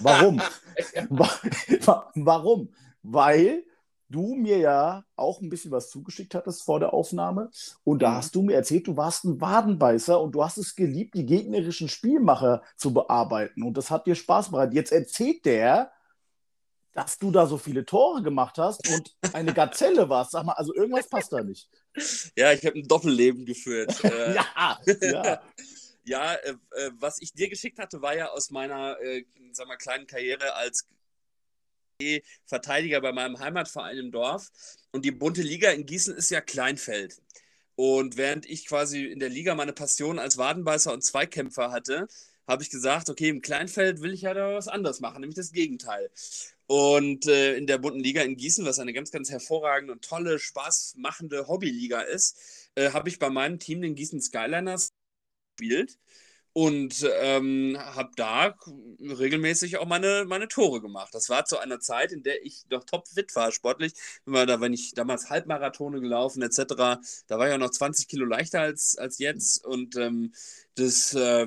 Warum? Warum? Weil du mir ja auch ein bisschen was zugeschickt hattest vor der Aufnahme. Und da mhm. hast du mir erzählt, du warst ein Wadenbeißer und du hast es geliebt, die gegnerischen Spielmacher zu bearbeiten. Und das hat dir Spaß bereitet. Jetzt erzählt der, dass du da so viele Tore gemacht hast und eine Gazelle warst. Sag mal, also irgendwas passt da nicht. Ja, ich habe ein Doppelleben geführt. ja, ja. Ja, äh, äh, was ich dir geschickt hatte, war ja aus meiner äh, sag mal, kleinen Karriere als Verteidiger bei meinem Heimatverein im Dorf. Und die bunte Liga in Gießen ist ja Kleinfeld. Und während ich quasi in der Liga meine Passion als Wadenbeißer und Zweikämpfer hatte, habe ich gesagt, okay, im Kleinfeld will ich ja da was anderes machen, nämlich das Gegenteil. Und äh, in der bunten Liga in Gießen, was eine ganz, ganz hervorragende und tolle, spaßmachende Hobbyliga ist, äh, habe ich bei meinem Team, den Gießen Skyliners, gespielt und ähm, habe da regelmäßig auch meine, meine Tore gemacht. Das war zu einer Zeit, in der ich noch topfit war, sportlich. Da, wenn ich damals Halbmarathone gelaufen etc., da war ich auch noch 20 Kilo leichter als, als jetzt und ähm, das, äh,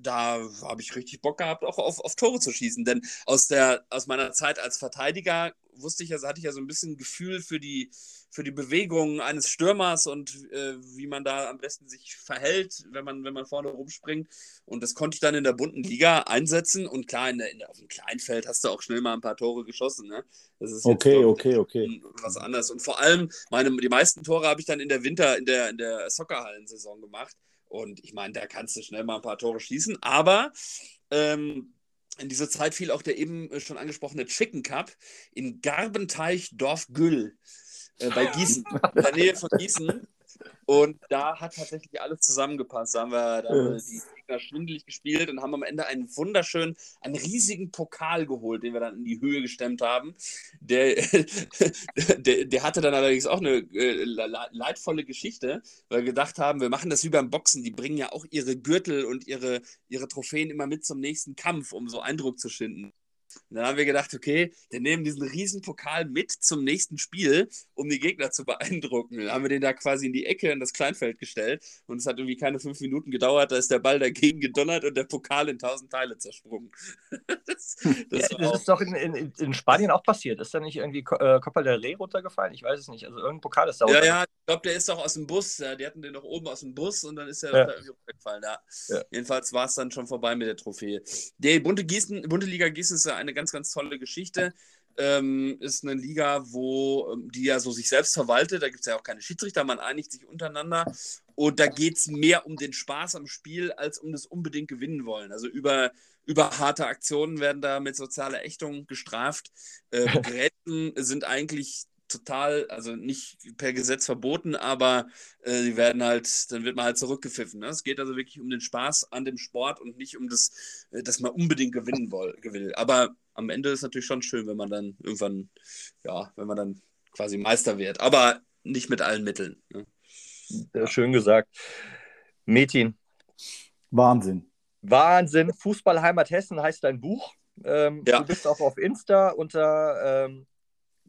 da habe ich richtig Bock gehabt, auch auf, auf Tore zu schießen. Denn aus, der, aus meiner Zeit als Verteidiger wusste ich ja, hatte ich ja so ein bisschen Gefühl für die, für die Bewegung eines Stürmers und äh, wie man da am besten sich verhält, wenn man, wenn man vorne rumspringt. Und das konnte ich dann in der bunten Liga einsetzen. Und klar, in der, in der, auf dem Kleinfeld hast du auch schnell mal ein paar Tore geschossen. Ne? Das ist okay, okay, okay. Was anderes. Und vor allem, meine, die meisten Tore habe ich dann in der Winter, in der, in der Soccerhallensaison gemacht. Und ich meine, da kannst du schnell mal ein paar Tore schießen. Aber ähm, in dieser Zeit fiel auch der eben schon angesprochene Chicken Cup in Garbenteich Dorf Güll äh, bei Gießen, in der Nähe von Gießen. Und da hat tatsächlich alles zusammengepasst. Da haben wir, da haben wir die Gegner schwindelig gespielt und haben am Ende einen wunderschönen, einen riesigen Pokal geholt, den wir dann in die Höhe gestemmt haben. Der, der, der hatte dann allerdings auch eine äh, leidvolle Geschichte, weil wir gedacht haben, wir machen das wie beim Boxen. Die bringen ja auch ihre Gürtel und ihre, ihre Trophäen immer mit zum nächsten Kampf, um so Eindruck zu schinden. Und dann haben wir gedacht, okay, wir nehmen diesen riesen Pokal mit zum nächsten Spiel, um die Gegner zu beeindrucken. Dann haben wir den da quasi in die Ecke in das Kleinfeld gestellt und es hat irgendwie keine fünf Minuten gedauert, da ist der Ball dagegen gedonnert und der Pokal in tausend Teile zersprungen. das, das, ja, das ist doch in, in, in, Spanien auch passiert. Ist da nicht irgendwie äh, Copa del Rey runtergefallen? Ich weiß es nicht. Also irgendein Pokal ist da Ja, ja, ich glaube, der ist doch aus dem Bus. Ja, die hatten den doch oben aus dem Bus und dann ist er ja. da irgendwie runtergefallen. Ja. ja. Jedenfalls war es dann schon vorbei mit der Trophäe. Die Bunte, Gießen, Bunte Liga Gießen ist ja eine ganz, ganz tolle Geschichte. Ähm, ist eine Liga, wo ähm, die ja so sich selbst verwaltet. Da gibt es ja auch keine Schiedsrichter, man einigt sich untereinander. Und da geht es mehr um den Spaß am Spiel, als um das unbedingt gewinnen wollen. Also über, über harte Aktionen werden da mit sozialer Ächtung gestraft. Äh, Gräten sind eigentlich total, also nicht per Gesetz verboten, aber äh, die werden halt, dann wird man halt zurückgepfiffen. Ne? Es geht also wirklich um den Spaß an dem Sport und nicht um das, äh, dass man unbedingt gewinnen will. Aber am Ende ist es natürlich schon schön, wenn man dann irgendwann, ja, wenn man dann quasi Meister wird. Aber nicht mit allen Mitteln. Ne? Ja. Schön gesagt. Metin. Wahnsinn. Wahnsinn. Fußballheimat Hessen heißt dein Buch. Ähm, ja. Du bist auch auf Insta unter ähm,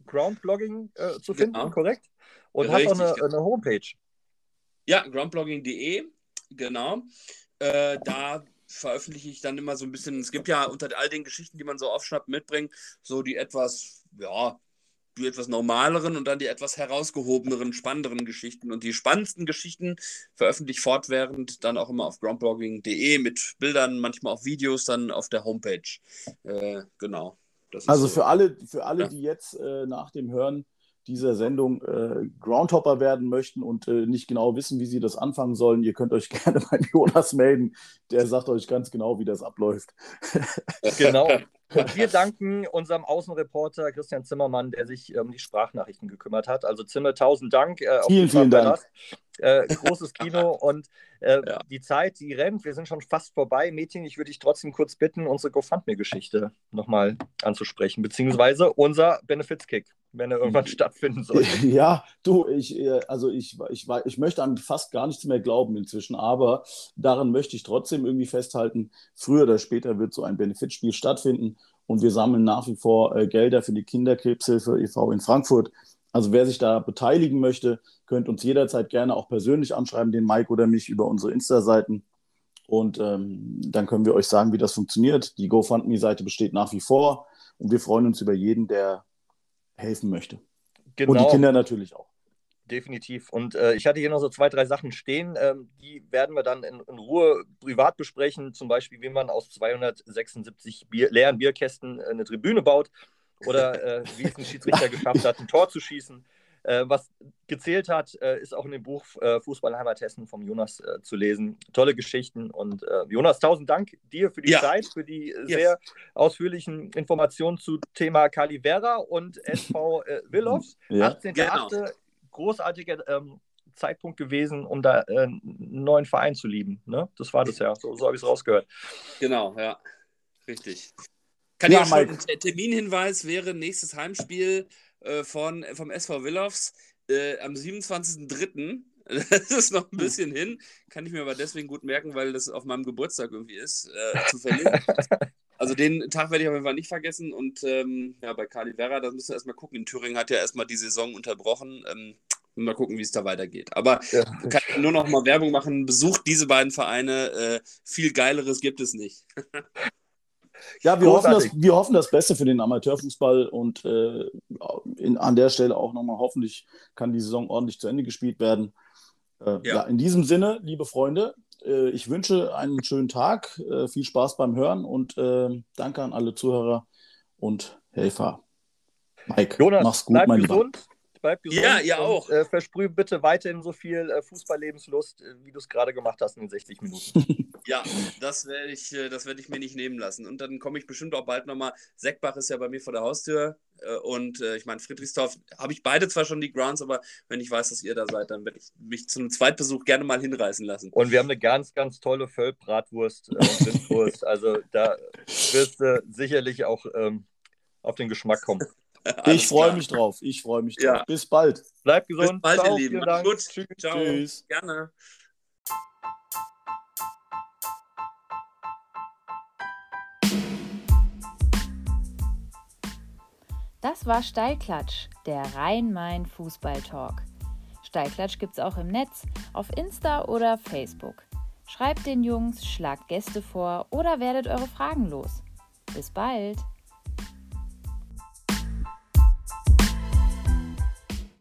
Groundblogging äh, zu finden, genau. korrekt? Und Richtig, hast auch eine, eine Homepage. Ja, groundblogging.de, genau. Äh, da veröffentliche ich dann immer so ein bisschen, es gibt ja unter all den Geschichten, die man so aufschnappt, mitbringt, so die etwas, ja, die etwas normaleren und dann die etwas herausgehobeneren, spannenderen Geschichten. Und die spannendsten Geschichten veröffentliche ich fortwährend dann auch immer auf groundblogging.de mit Bildern, manchmal auch Videos, dann auf der Homepage. Äh, genau also so. für alle, für alle, ja. die jetzt äh, nach dem Hören dieser Sendung äh, Groundhopper werden möchten und äh, nicht genau wissen, wie sie das anfangen sollen, ihr könnt euch gerne bei Jonas melden. Der sagt euch ganz genau, wie das abläuft. genau. Und wir danken unserem Außenreporter Christian Zimmermann, der sich um ähm, die Sprachnachrichten gekümmert hat. Also Zimmer, tausend Dank. Äh, vielen, vielen Dank. Äh, großes Kino und äh, ja. die Zeit, die rennt. Wir sind schon fast vorbei. Mädchen, ich würde dich trotzdem kurz bitten, unsere GoFundMe-Geschichte nochmal anzusprechen, beziehungsweise unser Benefits-Kick, wenn er irgendwann stattfinden soll. Ja, du, ich, äh, also ich, ich, ich möchte an fast gar nichts mehr glauben inzwischen, aber daran möchte ich trotzdem irgendwie festhalten, früher oder später wird so ein Benefitspiel stattfinden und wir sammeln nach wie vor äh, Gelder für die Kinderkrebshilfe e.V. in Frankfurt. Also wer sich da beteiligen möchte, könnt uns jederzeit gerne auch persönlich anschreiben, den Mike oder mich über unsere Insta-Seiten. Und ähm, dann können wir euch sagen, wie das funktioniert. Die GoFundMe-Seite besteht nach wie vor und wir freuen uns über jeden, der helfen möchte. Genau. Und die Kinder natürlich auch. Definitiv. Und äh, ich hatte hier noch so zwei, drei Sachen stehen. Ähm, die werden wir dann in, in, Ruhe privat besprechen. Zum Beispiel, wie man aus 276 Bier, leeren Bierkästen eine Tribüne baut oder äh, wie es ein Schiedsrichter geschafft hat, ein Tor zu schießen. Äh, was gezählt hat, äh, ist auch in dem Buch äh, Fußballheimat Hessen vom Jonas äh, zu lesen. Tolle Geschichten. Und äh, Jonas, tausend Dank dir für die ja. Zeit, für die yes. sehr ausführlichen Informationen zu Thema Calivera und SV äh, Willows. Ja. 18.8. Genau. Großartiger ähm, Zeitpunkt gewesen, um da einen neuen Verein zu lieben. Ne? Das war das ja. So, so habe ich es rausgehört. Genau, ja. Richtig. Kann ja, schon, Terminhinweis wäre nächstes Heimspiel äh, von, vom SV Willows äh, am 27.03. Das ist noch ein bisschen hin, kann ich mir aber deswegen gut merken, weil das auf meinem Geburtstag irgendwie ist, äh, zufällig. also den Tag werde ich auf jeden Fall nicht vergessen und ähm, ja, bei Cali Vera, da müssen wir erstmal gucken. In Thüringen hat ja erstmal die Saison unterbrochen. Ähm, mal gucken, wie es da weitergeht. Aber ja. kann ich nur noch mal Werbung machen. Besucht diese beiden Vereine. Äh, viel Geileres gibt es nicht. Ja, wir hoffen, das, wir hoffen das Beste für den Amateurfußball und äh, in, an der Stelle auch nochmal hoffentlich kann die Saison ordentlich zu Ende gespielt werden. Äh, ja. ja. in diesem Sinne, liebe Freunde, ich wünsche einen schönen Tag, äh, viel Spaß beim Hören und äh, danke an alle Zuhörer und Helfer. Mike, Jonas, mach's gut, mein gesund. Lieber bleib gesund. Ja, ihr auch. Äh, versprüh bitte weiterhin so viel äh, Fußballlebenslust, äh, wie du es gerade gemacht hast in den 60 Minuten. ja, das werde ich, äh, werd ich mir nicht nehmen lassen. Und dann komme ich bestimmt auch bald nochmal. Seckbach ist ja bei mir vor der Haustür. Äh, und äh, ich meine, Friedrichsdorf habe ich beide zwar schon die Grounds, aber wenn ich weiß, dass ihr da seid, dann werde ich mich zu einem Zweitbesuch gerne mal hinreißen lassen. Und wir haben eine ganz, ganz tolle Völlbratwurst und Rindwurst. also da wirst du sicherlich auch ähm, auf den Geschmack kommen ich freue mich drauf. Ich freue mich drauf. Ja. Bis bald. Bleibt gesund. Bis bald, Ciao, ihr Lieben. Macht's gut. Tschüss. Ciao. Tschüss. Gerne. Das war Steilklatsch, der Rhein-Main-Fußball-Talk. Steilklatsch gibt's auch im Netz, auf Insta oder Facebook. Schreibt den Jungs, schlagt Gäste vor oder werdet eure Fragen los. Bis bald!